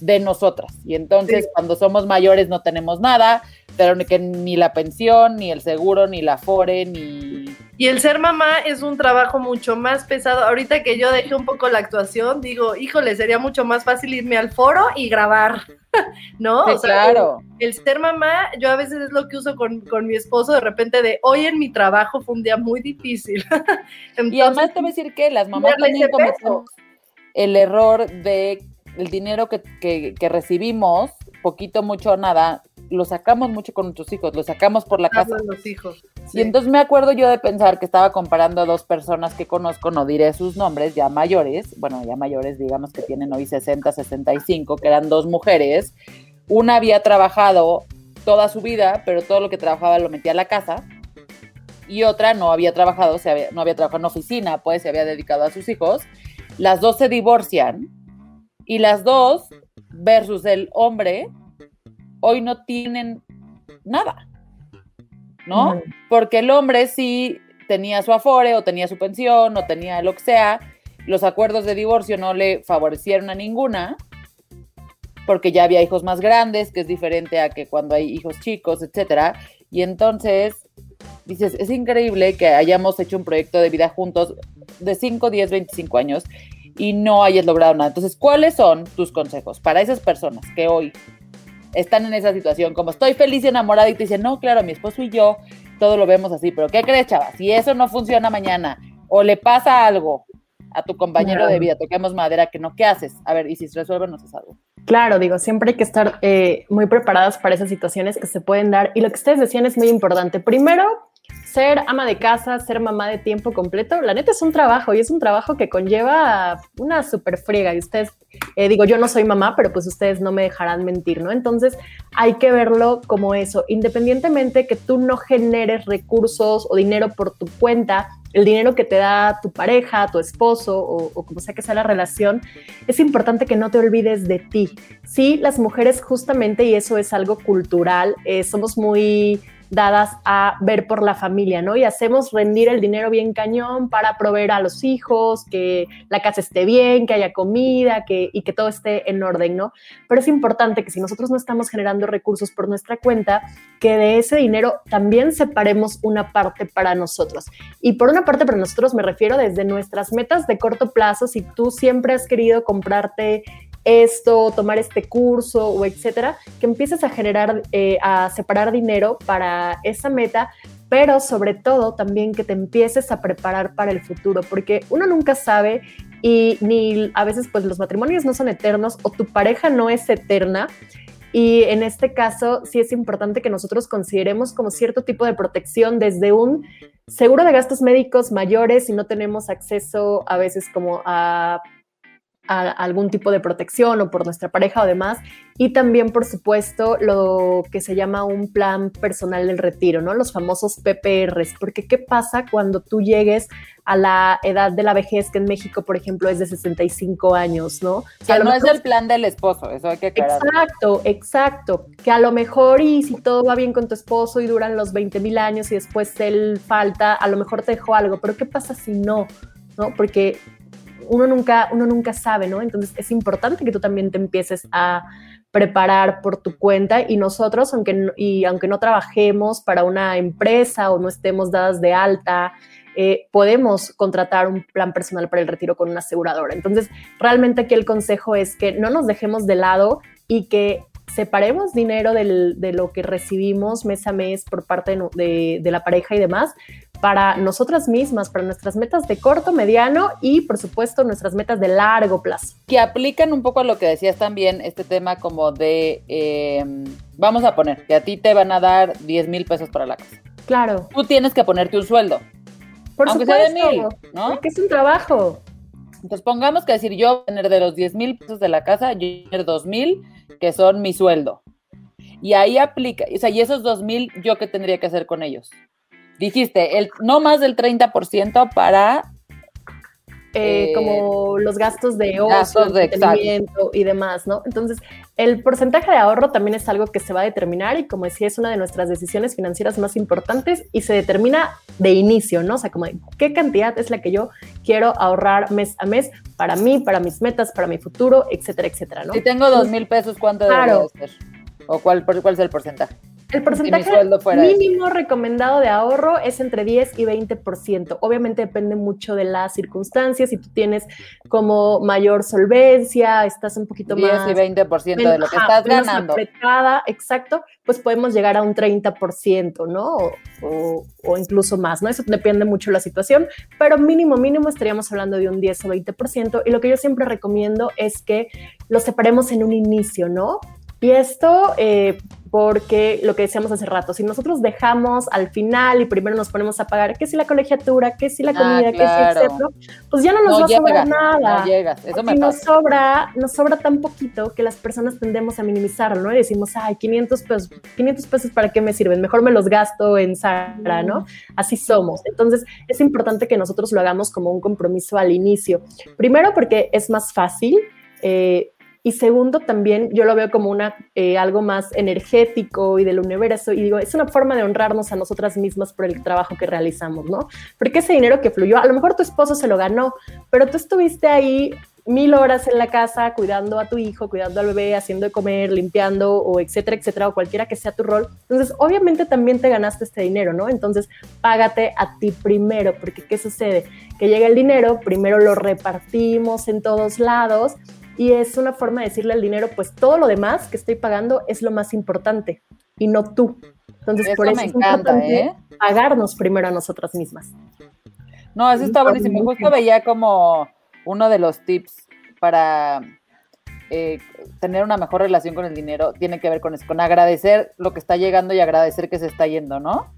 de nosotras. Y entonces Sí. cuando somos mayores no tenemos nada, pero ni, que ni la pensión, ni el seguro, ni la FORE, ni... Y el ser mamá es un trabajo mucho más pesado. Ahorita que yo dejé un poco la actuación, digo, híjole, sería mucho más fácil irme al foro y grabar, ¿no? Sí, O sea, claro. El, el ser mamá, yo a veces es lo que uso con, con mi esposo, de repente de hoy en mi trabajo fue un día muy difícil. Entonces, Y además te voy a decir que las mamás también el error de el dinero que, que- que recibimos, poquito, mucho o nada, lo sacamos mucho con nuestros hijos, lo sacamos por la casa. hablan los hijos. Y Sí. entonces me acuerdo yo de pensar que estaba comparando a dos personas que conozco, no diré sus nombres, ya mayores, bueno, ya mayores, digamos que tienen hoy 60, 65, que eran dos mujeres. Una había trabajado toda su vida, pero todo lo que trabajaba lo metía a la casa. Y otra no había trabajado, se había- no había trabajado en oficina, pues se había dedicado a sus hijos. Las dos se divorcian y las dos versus el hombre hoy no tienen nada, ¿no? Porque el hombre sí tenía su afore o tenía su pensión o tenía lo que sea, los acuerdos de divorcio no le favorecieron a ninguna porque ya había hijos más grandes, que es diferente a que cuando hay hijos chicos, etcétera. Y entonces dices, es increíble que hayamos hecho un proyecto de vida juntos de 5, 10, 25 años y no hayas logrado nada. Entonces, ¿cuáles son tus consejos para esas personas que hoy están en esa situación? Como estoy feliz y enamorada y te dicen, no, claro, mi esposo y yo todo lo vemos así, pero ¿qué crees, chava? Si eso no funciona mañana o le pasa algo a tu compañero de vida, toquemos madera, que no, ¿qué haces? A ver, y si resuélvenos es algo. Claro, digo, siempre hay que estar eh, muy preparadas para esas situaciones que se pueden dar. Y lo que ustedes decían es muy importante. Primero, ser ama de casa, ser mamá de tiempo completo, la neta es un trabajo y es un trabajo que conlleva una super friega. Y ustedes, eh, digo, yo no soy mamá, pero pues ustedes no me dejarán mentir, ¿no? Entonces hay que verlo como eso, independientemente que tú no generes recursos o dinero por tu cuenta, el dinero que te da tu pareja, tu esposo o, como sea que sea la relación, es importante que no te olvides de ti. Sí, las mujeres justamente, y eso es algo cultural, eh, somos muy dadas a ver por la familia, ¿no? Y hacemos rendir el dinero bien cañón para proveer a los hijos, que la casa esté bien, que haya comida, que, y que todo esté en orden, ¿no? Pero es importante que si nosotros no estamos generando recursos por nuestra cuenta, que de ese dinero también separemos una parte para nosotros. Y por una parte para nosotros me refiero desde nuestras metas de corto plazo, si tú siempre has querido comprarte esto, tomar este curso o etcétera, que empieces a generar, eh, a separar dinero para esa meta, pero sobre todo también que te empieces a preparar para el futuro, porque uno nunca sabe y ni a veces pues los matrimonios no son eternos o tu pareja no es eterna. Y en este caso sí es importante que nosotros consideremos como cierto tipo de protección desde un seguro de gastos médicos mayores si no tenemos acceso a veces como a algún tipo de protección o por nuestra pareja o demás. Y también, por supuesto, lo que se llama un plan personal del retiro, ¿no? Los famosos PPRs. Porque, ¿qué pasa cuando tú llegues a la edad de la vejez, que en México, por ejemplo, es de 65 años, ¿no? que no es el plan del esposo, eso hay que aclarar. Exacto, exacto. Que a lo mejor, y si todo va bien con tu esposo y duran los 20 mil años y después él falta, a lo mejor te dejó algo, pero ¿qué pasa si no? ¿No? Porque uno nunca, uno nunca sabe, ¿no? Entonces es importante que tú también te empieces a preparar por tu cuenta y nosotros, aunque, y aunque no trabajemos para una empresa o no estemos dadas de alta, eh, podemos contratar un plan personal para el retiro con una aseguradora. Entonces, realmente aquí el consejo es que no nos dejemos de lado y que separemos dinero de lo que recibimos mes a mes por parte de, la pareja y demás para nosotras mismas, para nuestras metas de corto, mediano y por supuesto nuestras metas de largo plazo. Que aplican un poco a lo que decías también, este tema como de, em, vamos a poner, que a ti te van a dar 10 mil pesos para la casa. Claro. Tú tienes que ponerte un sueldo. Por aunque supuesto, sea de mil, ¿no? Porque es un trabajo. Entonces pongamos que decir, yo tener de los 10 mil pesos de la casa, yo tener 2 mil, que son mi sueldo. Y ahí aplica, o sea, y esos 2 mil, ¿yo qué tendría que hacer con ellos? Dijiste, el, no más del 30% para eh, eh, como los gastos de ocio, de entretenimiento y demás, ¿no? Entonces, el porcentaje de ahorro también es algo que se va a determinar y como decía, es una de nuestras decisiones financieras más importantes y se determina de inicio, ¿no? O sea, como de qué cantidad es la que yo quiero ahorrar mes a mes para mí, para mis metas, para mi futuro, etcétera, etcétera, ¿no? Si tengo dos mil pesos, ¿cuánto claro. ser? ¿O cuál, cuál es el porcentaje? El porcentaje mínimo recomendado de ahorro es entre 10 y 20%. Obviamente depende mucho de las circunstancias. Si tú tienes como mayor solvencia, estás un poquito más... 10 y 20% de lo que estás ganando. Apretada, exacto, pues podemos llegar a un 30%, ¿no? O, o, incluso más, ¿no? Eso depende mucho de la situación, pero mínimo, mínimo estaríamos hablando de un 10 o 20%. Y lo que yo siempre recomiendo es que lo separemos en un inicio, ¿no? Y esto, eh, porque lo que decíamos hace rato, si nosotros dejamos al final y primero nos ponemos a pagar, que si la colegiatura, que si la ah, comida, que si etcétera, pues ya no nos va a sobrar nada. No llegas, eso me nos sobra, nos sobra tan poquito que las personas tendemos a minimizarlo, ¿no? Y decimos, ay, 500 pesos, 500 pesos para qué me sirven, mejor me los gasto en Sara, ¿no? Así somos. Entonces, es importante que nosotros lo hagamos como un compromiso al inicio. Primero porque es más fácil. Eh, y segundo, también yo lo veo como una, eh, algo más energético y del universo. Y digo, es una forma de honrarnos a nosotras mismas por el trabajo que realizamos, ¿no? Porque ese dinero que fluyó, a lo mejor tu esposo se lo ganó, pero tú estuviste ahí mil horas en la casa cuidando a tu hijo, cuidando al bebé, haciendo de comer, limpiando o etcétera, etcétera, o cualquiera que sea tu rol. Entonces, obviamente también te ganaste este dinero, ¿no? Entonces, págate a ti primero, porque ¿qué sucede? Que llega el dinero, primero lo repartimos en todos lados y es una forma de decirle al dinero, pues todo lo demás que estoy pagando es lo más importante y no tú. Entonces, por eso me es encanta, ¿eh? pagarnos primero a nosotras mismas. No, eso está buenísimo. Justo veía como uno de los tips para eh, tener una mejor relación con el dinero tiene que ver con eso, con agradecer lo que está llegando y agradecer que se está yendo, ¿no?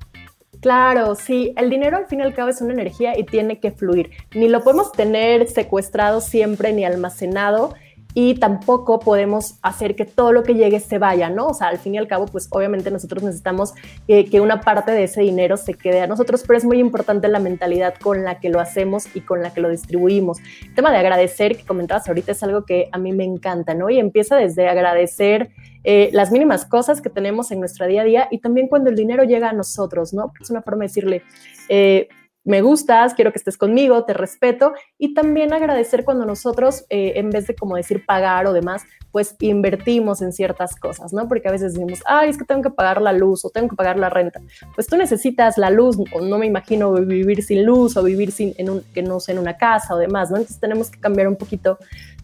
Claro, sí, el dinero al fin y al cabo es una energía y tiene que fluir. Ni lo podemos tener secuestrado siempre ni almacenado y tampoco podemos hacer que todo lo que llegue se vaya, ¿no? O sea, al fin y al cabo, pues obviamente nosotros necesitamos que una parte de ese dinero se quede a nosotros, pero es muy importante la mentalidad con la que lo hacemos y con la que lo distribuimos. El tema de agradecer que comentabas ahorita es algo que a mí me encanta, ¿no? Y empieza desde agradecer eh, las mínimas cosas que tenemos en nuestro día a día y también cuando el dinero llega a nosotros, ¿no? Es una forma de decirle, eh, me gustas, quiero que estés conmigo, te respeto y también agradecer cuando nosotros, eh, en vez de como decir pagar o demás, pues invertimos en ciertas cosas, ¿no? Porque a veces decimos, ay, es que tengo que pagar la luz o tengo que pagar la renta. Pues tú necesitas la luz, o no me imagino vivir sin luz o vivir sin, en un, que no sé, en una casa o demás, ¿no? Entonces tenemos que cambiar un poquito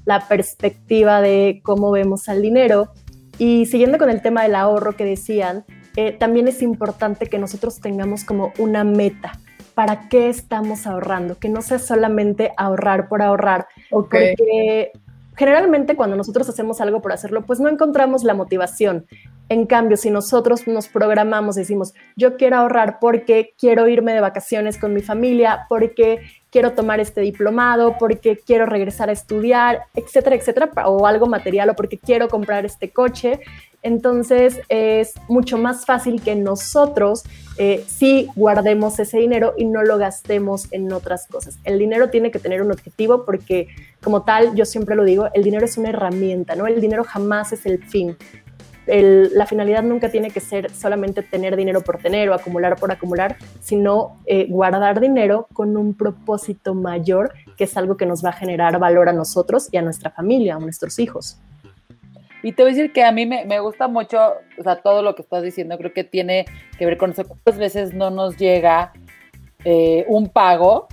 la perspectiva de cómo vemos al dinero. Y siguiendo con el tema del ahorro que decían, eh, también es importante que nosotros tengamos como una meta para qué estamos ahorrando, que no sea solamente ahorrar por ahorrar, porque generalmente cuando nosotros hacemos algo por hacerlo, pues no encontramos la motivación. En cambio, si nosotros nos programamos, decimos, yo quiero ahorrar porque quiero irme de vacaciones con mi familia, porque quiero tomar este diplomado, porque quiero regresar a estudiar, etcétera, etcétera, o algo material, o porque quiero comprar este coche, entonces es mucho más fácil que nosotros eh, sí guardemos ese dinero y no lo gastemos en otras cosas. El dinero tiene que tener un objetivo porque como tal, yo siempre lo digo, el dinero es una herramienta, ¿no? El dinero jamás es el fin la finalidad nunca tiene que ser solamente tener dinero por tener o acumular por acumular, sino eh, guardar dinero con un propósito mayor, que es algo que nos va a generar valor a nosotros y a nuestra familia, a nuestros hijos. Y te voy a decir que a mí me, gusta mucho, o sea, todo lo que estás diciendo, creo que tiene que ver con eso. Muchas veces no nos llega eh, un pago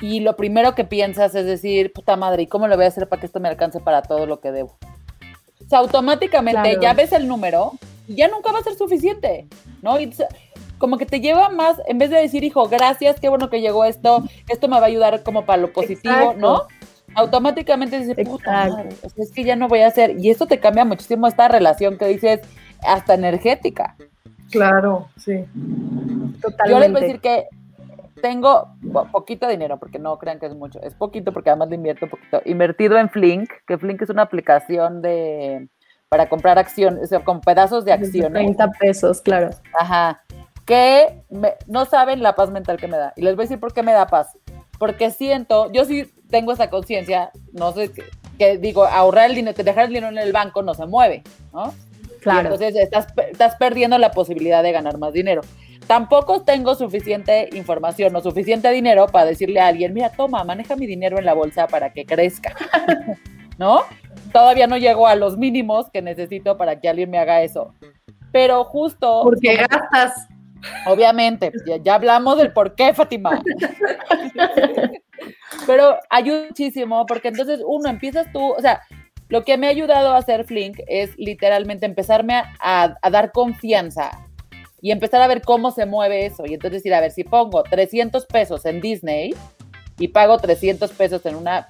y lo primero que piensas es decir, puta madre, ¿y cómo lo voy a hacer para que esto me alcance para todo lo que debo? Sea, automáticamente ya ves el número y ya nunca va a ser suficiente, ¿no? Y como que te lleva más, en vez de decir, hijo, gracias, qué bueno que llegó esto, esto me va a ayudar como para lo positivo, ¿no? Automáticamente dices, puta madre, es que ya no voy a hacer. Y esto te cambia muchísimo esta relación que dices, hasta energética. Claro, sí. Totalmente. Yo les voy a decir que tengo poquito dinero, porque no crean que es mucho, es poquito porque además le invierto poquito. Invertido en Flink, que Flink es una aplicación de para comprar acciones, o sea, con pedazos de acciones. 30 pesos, claro. Ajá. Que no saben la paz mental que me da. Y les voy a decir por qué me da paz. Porque siento, yo sí tengo esa conciencia, no sé, que, digo, ahorrar el dinero, dejar el dinero en el banco no se mueve, ¿no? Claro. entonces estás, estás perdiendo la posibilidad de ganar más dinero tampoco tengo suficiente información o suficiente dinero para decirle a alguien, mira, toma, maneja mi dinero en la bolsa para que crezca, ¿no? Todavía no llego a los mínimos que necesito para que alguien me haga eso. Pero justo... Porque gastas. Obviamente, ya, hablamos del por qué, Fátima. Pero ayuda muchísimo porque entonces uno empiezas tú, o sea, lo que me ha ayudado a hacer Flink es literalmente empezarme a, a dar confianza y empezar a ver cómo se mueve eso. Y entonces decir, a ver, si pongo 300 pesos en Disney y pago 300 pesos en una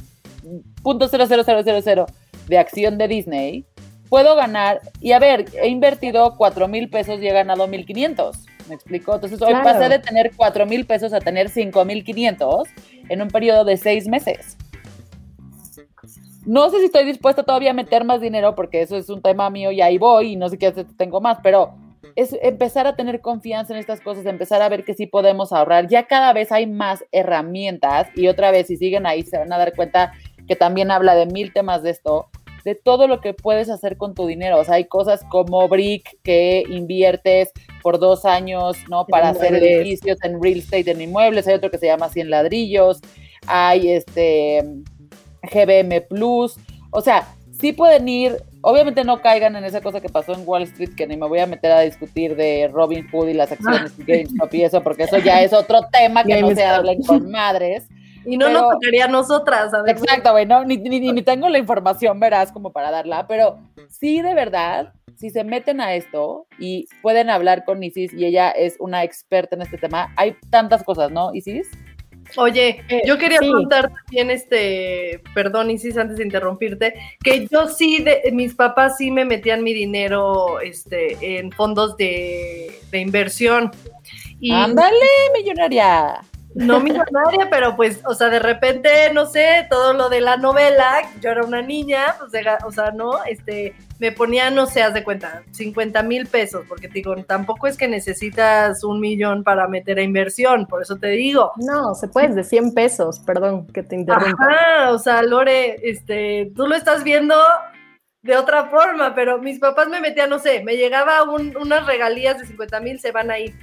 punto de acción de Disney, puedo ganar. Y a ver, he invertido 4 mil pesos y he ganado 1500. ¿Me explico? Entonces hoy pasé de tener 4 mil pesos a tener 5 mil 500 en un periodo de 6 meses. No sé si estoy dispuesta todavía a meter más dinero porque eso es un tema mío y ahí voy y no sé qué tengo más, pero es empezar a tener confianza en estas cosas, empezar a ver que sí podemos ahorrar. Ya cada vez hay más herramientas y otra vez, si siguen ahí, se van a dar cuenta que también habla de mil temas de esto, de todo lo que puedes hacer con tu dinero. O sea, hay cosas como Brick que inviertes por dos años, ¿no? Para hacer edificios en real estate, en inmuebles. Hay otro que se llama 100 ladrillos. Hay este GBM Plus. O sea, sí pueden ir Obviamente no caigan en esa cosa que pasó en Wall Street, que ni me voy a meter a discutir de Robin Hood y las acciones de GameStop y eso, porque eso ya es otro tema que no se hablen con madres. Y no nos tocaría a nosotras. Exacto, güey, no, ni, ni, ni, tengo la información, verás, como para darla, pero sí, de verdad, si se meten a esto y pueden hablar con Isis, y ella es una experta en este tema, hay tantas cosas, ¿no, Isis? Oye, eh, yo quería contar también, este, perdón Isis, antes de interrumpirte, que yo sí, de, mis papás sí me metían mi dinero este, en fondos de, de inversión. Y, Ándale, millonaria no millonaria, pero pues, o sea, de repente, no sé, todo lo de la novela, yo era una niña, pues, o sea, no, este, me ponía, no sé, haz de cuenta, 50 mil pesos, porque te digo, tampoco es que necesitas un millón para meter a inversión, por eso te digo. No, se puede de 100 pesos, perdón que te interrumpa. Ajá, o sea, Lore, este, tú lo estás viendo de otra forma, pero mis papás me metían, no sé, me llegaba unas regalías de 50 mil, se van ahí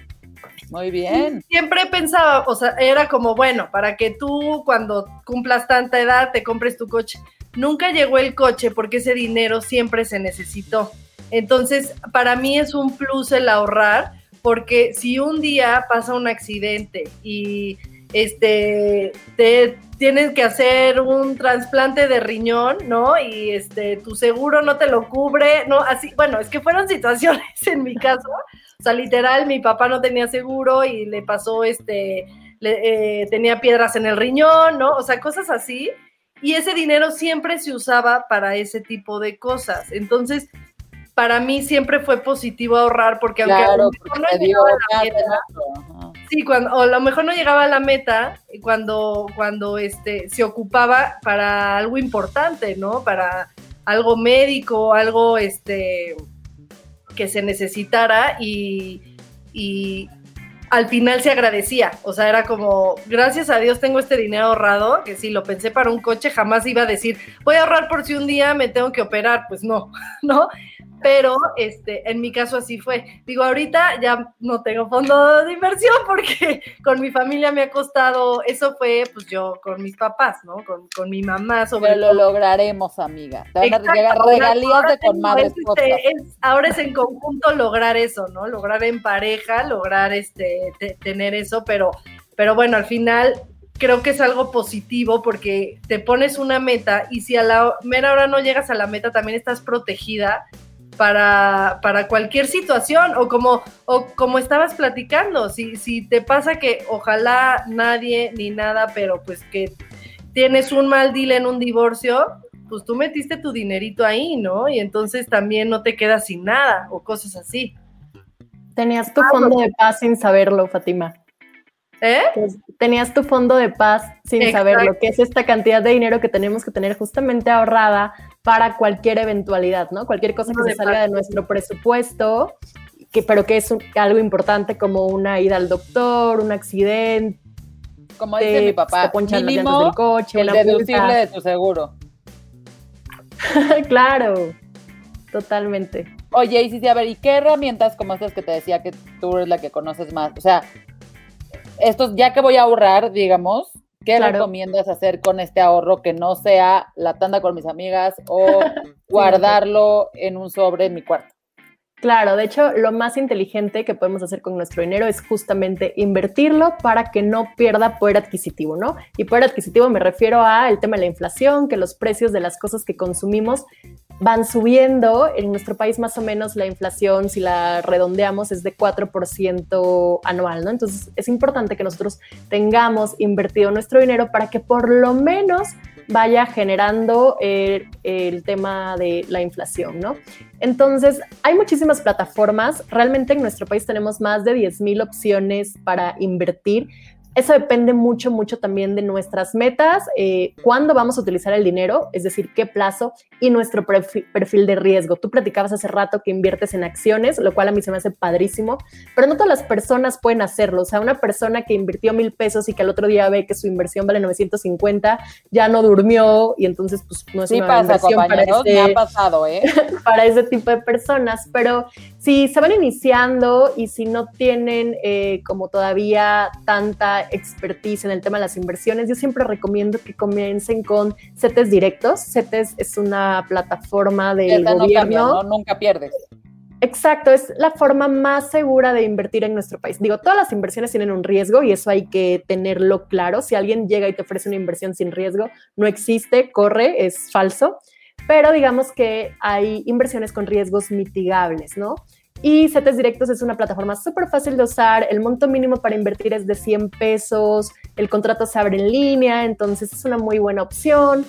muy bien. Siempre pensaba, o sea, era como, bueno, para que tú cuando cumplas tanta edad te compres tu coche. Nunca llegó el coche porque ese dinero siempre se necesitó. Entonces, para mí es un plus el ahorrar, porque si un día pasa un accidente y este te tienes que hacer un trasplante de riñón, ¿no? Y este tu seguro no te lo cubre, no, así, bueno, es que fueron situaciones en mi caso o sea, literal, mi papá no tenía seguro y le pasó, este, eh, tenía piedras en el riñón, ¿no? O sea, cosas así. Y ese dinero siempre se usaba para ese tipo de cosas. Entonces, para mí siempre fue positivo ahorrar porque aunque Claro, a lo mejor no llegaba a la meta. Sí, cuando, o a lo mejor no llegaba a la meta cuando, cuando este, se ocupaba para algo importante, ¿no? Para algo médico, algo este, que se necesitara y, y al final se agradecía. O sea, era como, gracias a Dios tengo este dinero ahorrado, que si lo pensé para un coche jamás iba a decir, voy a ahorrar por si un día me tengo que operar. Pues no, ¿no? Pero este, en mi caso así fue. Digo, ahorita ya no tengo fondo de inversión porque con mi familia me ha costado, eso fue pues yo con mis papás, ¿no? Con, con mi mamá sobre Pero lo lograremos, amiga. Te van a Exacto, llegar ahora- regalías de con madres este- es- ahora es en conjunto lograr eso, ¿no? Lograr en pareja, lograr este te- tener eso, pero, pero bueno, al final creo que es algo positivo porque te pones una meta y si a la mera hora no llegas a la meta, también estás protegida para, para cualquier situación o como, o como estabas platicando, si, si te pasa que ojalá nadie ni nada, pero pues que tienes un mal deal en un divorcio, pues tú metiste tu dinerito ahí, ¿no? Y entonces también no te quedas sin nada o cosas así. Tenías tu fondo de paz sin saberlo, Fátima. ¿Eh? Pues, Tenías tu fondo de paz sin Exacto. saberlo, que es esta cantidad de dinero que tenemos que tener justamente ahorrada para cualquier eventualidad, ¿no? Cualquier cosa que se salga de nuestro presupuesto, que, pero que es un- algo importante como una ida al doctor, un accidente, Como dice mi papá, mínimo del coche, el deducible de tu seguro. claro, totalmente. Oye, y sí, sí, a ver, ¿y qué herramientas como estas que te decía que tú eres la que conoces más? O sea, estos, ya que voy a ahorrar, digamos, ¿qué Claro. recomiendas hacer con este ahorro que no sea la tanda con mis amigas o guardarlo en un sobre en mi cuarto? Claro, de hecho, lo más inteligente que podemos hacer con nuestro dinero es justamente invertirlo para que no pierda poder adquisitivo, ¿no? Y poder adquisitivo me refiero a el tema de la inflación, que los precios de las cosas que consumimos van subiendo. En nuestro país más o menos la inflación, si la redondeamos, es de 4% anual, ¿no? Entonces es importante que nosotros tengamos invertido nuestro dinero para que por lo menos vaya generando eh, el tema de la inflación, ¿no? Entonces, hay muchísimas plataformas. Realmente en nuestro país tenemos más de 10.000 opciones para invertir. Eso depende mucho, mucho también de nuestras metas, eh, cuándo vamos a utilizar el dinero, es decir, qué plazo y nuestro perfil, de riesgo. Tú platicabas hace rato que inviertes en acciones, lo cual a mí se me hace padrísimo, pero no todas las personas pueden hacerlo. O sea, una persona que invirtió mil pesos y que al otro día ve que su inversión vale 950, ya no durmió y entonces pues no es Sí una pasa, inversión para me ha pasado, ¿eh? para ese tipo de personas, pero si se van iniciando y si no tienen eh, como todavía tanta expertise en el tema de las inversiones, yo siempre recomiendo que comiencen con CETES directos. CETES es una plataforma del Esta no gobierno. cambia, ¿no? Nunca pierdes. Exacto, es la forma más segura de invertir en nuestro país. Digo, todas las inversiones tienen un riesgo y eso hay que tenerlo claro. Si alguien llega y te ofrece una inversión sin riesgo, no existe, corre, es falso. Pero digamos que hay inversiones con riesgos mitigables, ¿no? Y CETES Directos es una plataforma súper fácil de usar. El monto mínimo para invertir es de 100 pesos. El contrato se abre en línea, entonces es una muy buena opción.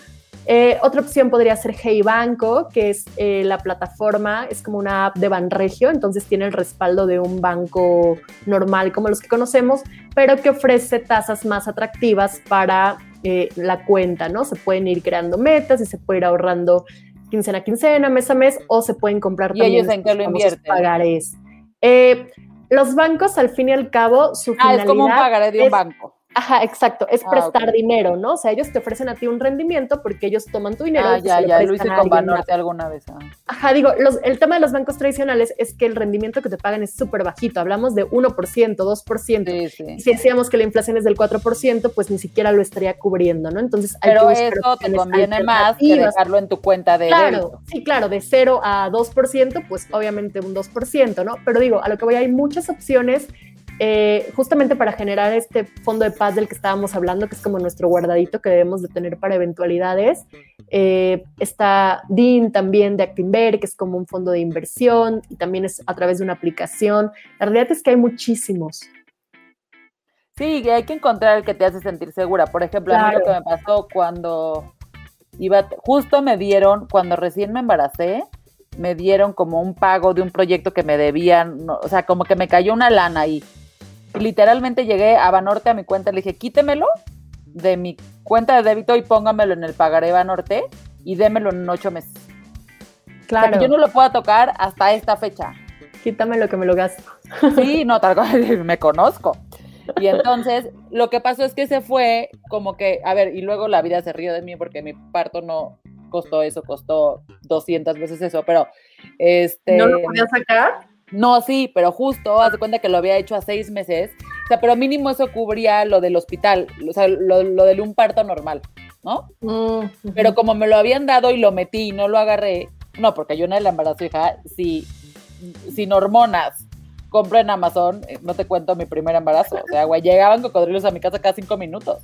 Eh, otra opción podría ser Hey Banco, que es eh, la plataforma, es como una app de Banregio, entonces tiene el respaldo de un banco normal como los que conocemos, pero que ofrece tasas más atractivas para eh, la cuenta, ¿no? Se pueden ir creando metas y se puede ir ahorrando quincena a quincena, mes a mes, o se pueden comprar ¿Y también ellos en qué lo invierten? pagarés. Eh, los bancos, al fin y al cabo, su Ah, finalidad es como un pagaré de un banco. Ajá, exacto, es Ah, prestar dinero, ¿no? O sea, ellos te ofrecen a ti un rendimiento porque ellos toman tu dinero. Ah, y ya, se ya, lo hice con. Banorte alguna vez. ah. Ajá, digo, los- el tema de los bancos tradicionales es que el rendimiento que te pagan es súper bajito. Hablamos de 1%, 2%. Sí, Y sí. si decíamos que la inflación es del 4%, pues ni siquiera lo estaría cubriendo, ¿no? Entonces hay Pero que eso te conviene más que dejarlo en tu cuenta de Claro, débito. sí, claro, de 0 a 2%, pues obviamente un 2%, ¿no? Pero digo, a lo que voy, hay muchas opciones eh, justamente para generar este fondo de paz del que estábamos hablando, que es como nuestro guardadito que debemos de tener para eventualidades. Eh, está DIN también de Actinver, que es como un fondo de inversión y también es a través de una aplicación. La realidad es que hay muchísimos. Sí, hay que encontrar el que te hace sentir segura. Por ejemplo, a mí lo que me pasó cuando iba, justo me dieron, cuando recién me embaracé, me dieron como un pago de un proyecto que me debían, no, o sea, como que me cayó una lana ahí. Y literalmente llegué a Banorte a mi cuenta, le dije, quítemelo de mi cuenta de débito y póngamelo en el pagaré Banorte y démelo en ocho meses. Claro. O sea, que yo no lo pueda tocar hasta esta fecha. Quítame lo que me lo gasto. Sí, no, tal cual, me conozco. Y entonces, lo que pasó es que se fue como que, a ver, y luego la vida se rió de mí porque mi parto no costó eso, costó 200 veces eso, pero este... ¿No lo podía sacar? No, sí, pero justo, haz de cuenta que lo había hecho a seis meses, o sea, pero mínimo eso cubría lo del hospital, o sea, lo, lo de un parto normal, ¿no? Mm, Pero como me lo habían dado y lo metí y no lo agarré, no, porque yo en el embarazo, hija, si, sin hormonas, compro en Amazon, eh, no te cuento mi primer embarazo, o sea, güey, llegaban cocodrilos a mi casa cada cinco minutos.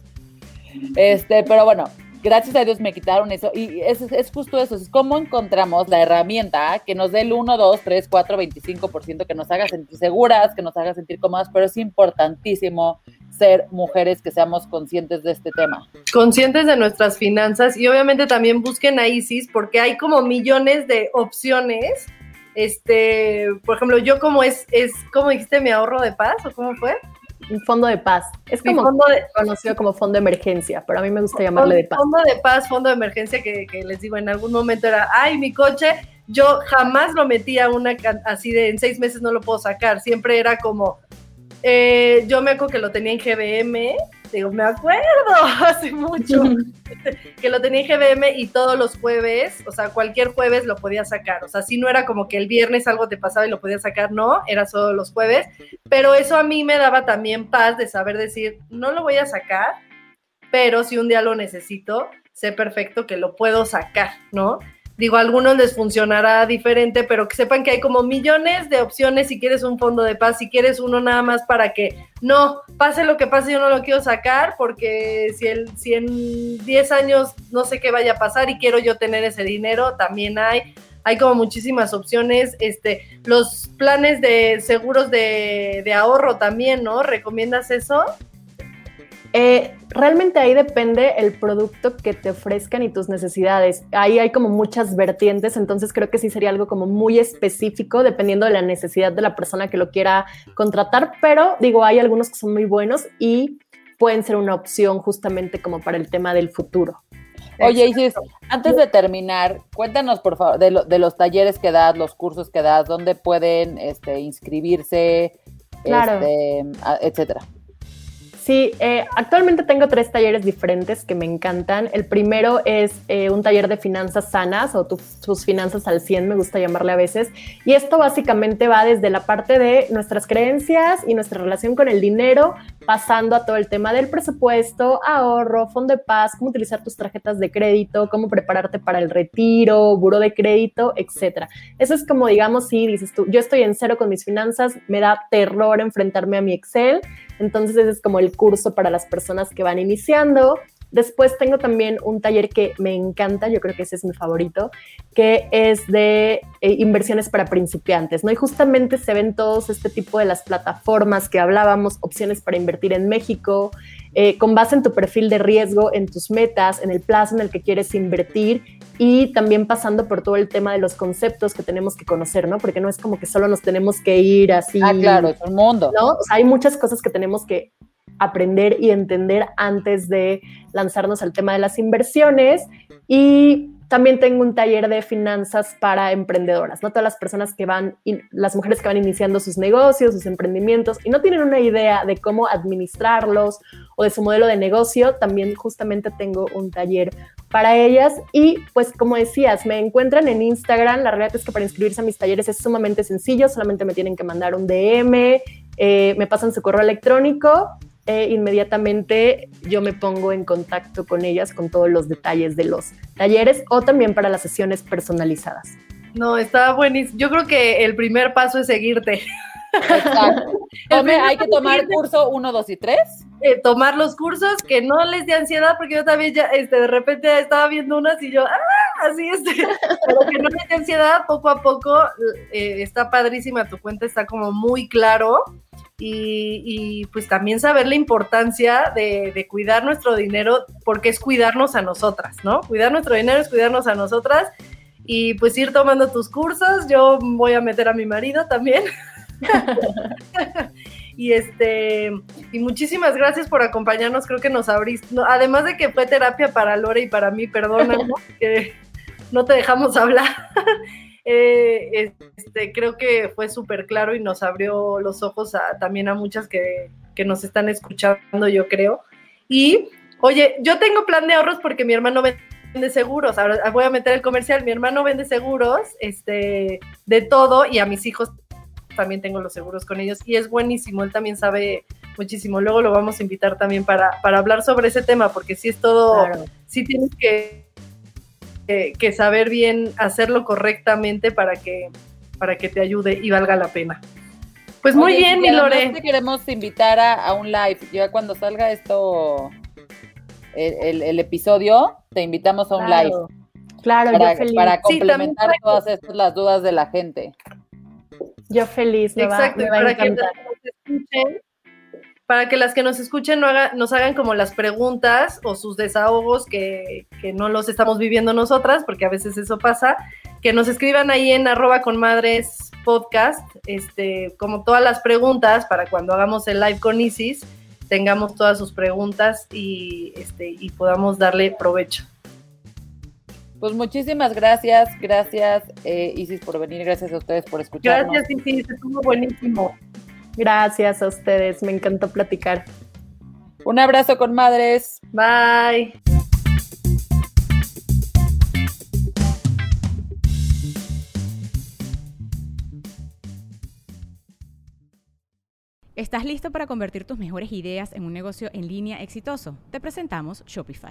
Este, pero bueno, gracias a Dios me quitaron eso y es, es justo eso, es cómo encontramos la herramienta que nos dé el 1, 2, 3, 4, 25%, que nos haga sentir seguras, que nos haga sentir cómodas, pero es importantísimo ser mujeres que seamos conscientes de este tema. conscientes de nuestras finanzas y obviamente también busquen a Isis porque hay como millones de opciones. Este, por ejemplo, yo como es, es, ¿cómo dijiste mi ahorro de paz o cómo fue? Un fondo de paz. Es como fondo de, conocido como fondo de emergencia, pero a mí me gusta llamarle de paz. Fondo de paz, fondo de emergencia que, que les digo, en algún momento era, ay, mi coche, yo jamás lo metía una así de en seis meses no lo puedo sacar, siempre era como, eh, yo me acuerdo que lo tenía en GBM, digo, me acuerdo, hace mucho, que lo tenía en GBM y todos los jueves, o sea, cualquier jueves lo podía sacar, o sea, si no era como que el viernes algo te pasaba y lo podías sacar, no, era solo los jueves, pero eso a mí me daba también paz de saber decir, no lo voy a sacar, pero si un día lo necesito, sé perfecto que lo puedo sacar, ¿no? Digo, a algunos les funcionará diferente, pero que sepan que hay como millones de opciones si quieres un fondo de paz, si quieres uno nada más para que no, pase lo que pase, yo no lo quiero sacar porque si, el, si en 10 años no sé qué vaya a pasar y quiero yo tener ese dinero, también hay. Hay como muchísimas opciones. Este, los planes de seguros de, de ahorro también, ¿no? ¿Recomiendas eso? Eh, realmente ahí depende el producto que te ofrezcan y tus necesidades. Ahí hay como muchas vertientes, entonces creo que sí sería algo como muy específico dependiendo de la necesidad de la persona que lo quiera contratar, pero digo, hay algunos que son muy buenos y pueden ser una opción justamente como para el tema del futuro. Oye, Isis, antes de terminar, cuéntanos por favor de, lo- de los talleres que das, los cursos que das, dónde pueden este, inscribirse, Claro. este, etcétera. Sí, eh, actualmente tengo tres talleres diferentes que me encantan. El primero es eh, un taller de finanzas sanas o tu- tus finanzas al 100, me gusta llamarle a veces. Y esto básicamente va desde la parte de nuestras creencias y nuestra relación con el dinero, pasando a todo el tema del presupuesto, ahorro, fondo de paz, cómo utilizar tus tarjetas de crédito, cómo prepararte para el retiro, buro de crédito, etcétera. Eso es como, digamos, si dices tú, yo estoy en cero con mis finanzas, me da terror enfrentarme a mi Excel. Entonces ese es como el curso para las personas que van iniciando. Después tengo también un taller que me encanta, yo creo que ese es mi favorito, que es de eh, inversiones para principiantes, ¿no? Y justamente se ven todos este tipo de las plataformas que hablábamos, opciones para invertir en México, eh, con base en tu perfil de riesgo, en tus metas, en el plazo en el que quieres invertir y también pasando por todo el tema de los conceptos que tenemos que conocer, ¿no? Porque no es como que solo nos tenemos que ir así. Ah, claro, es un mundo. ¿no? O sea, hay muchas cosas que tenemos que aprender y entender antes de lanzarnos al tema de las inversiones y también tengo un taller de finanzas para emprendedoras, ¿no? Todas las personas que van, las mujeres que van iniciando sus negocios, sus emprendimientos y no tienen una idea de cómo administrarlos o de su modelo de negocio, también justamente tengo un taller para ellas y pues como decías, me encuentran en Instagram, la realidad es que para inscribirse a mis talleres es sumamente sencillo, solamente me tienen que mandar un DM, eh, me pasan su correo electrónico e inmediatamente yo me pongo en contacto con ellas con todos los detalles de los talleres o también para las sesiones personalizadas. No, está buenísimo. Yo creo que el primer paso es seguirte. Exacto. Hay que tomar curso 1, 2 y 3. Eh, tomar los cursos, que no les dé ansiedad, porque yo también ya, este, de repente estaba viendo unas y yo, ¡ah! Así este, pero que no les dé ansiedad, poco a poco, eh, está padrísima, tu cuenta está como muy claro, y, y, pues también saber la importancia de, de cuidar nuestro dinero, porque es cuidarnos a nosotras, ¿no? Cuidar nuestro dinero es cuidarnos a nosotras, y pues ir tomando tus cursos. Yo voy a meter a mi marido también. y este y muchísimas gracias por acompañarnos. Creo que nos abriste, además de que fue terapia para Lore y para mí, perdónanos que no te dejamos hablar. Eh, este, creo que fue súper claro y nos abrió los ojos también a muchas que, que nos están escuchando, yo creo. Y, oye, yo tengo plan de ahorros porque mi hermano vende seguros. Ahora voy a meter el comercial. Mi hermano vende seguros, este, de todo, y a mis hijos también tengo los seguros con ellos. Y es buenísimo, él también sabe muchísimo. Luego lo vamos a invitar también para, para hablar sobre ese tema, porque sí es todo, sí tienes que que, saber bien hacerlo correctamente para que, para que te ayude y valga la pena. Pues muy bien, mi Lore. Te queremos invitar a, un live. Ya cuando salga esto, el, episodio, te invitamos a un live. Claro, para, yo feliz. Para complementar todas estas las dudas de la gente. Yo feliz, me Exacto, va, para que nos escuchen para que las que nos escuchen no nos hagan como las preguntas o sus desahogos que, no los estamos viviendo nosotras, porque a veces eso pasa, que nos escriban ahí en arroba con madres podcast, este, como todas las preguntas para cuando hagamos el live con Isis, tengamos todas sus preguntas y, este, y podamos darle provecho. Pues muchísimas gracias, gracias eh, Isis por venir, gracias a ustedes por escucharnos. Gracias Isis, estuvo buenísimo. Gracias a ustedes, me encantó platicar. Un abrazo con madres. Bye. ¿Estás listo para convertir tus mejores ideas en un negocio en línea exitoso? Te presentamos Shopify.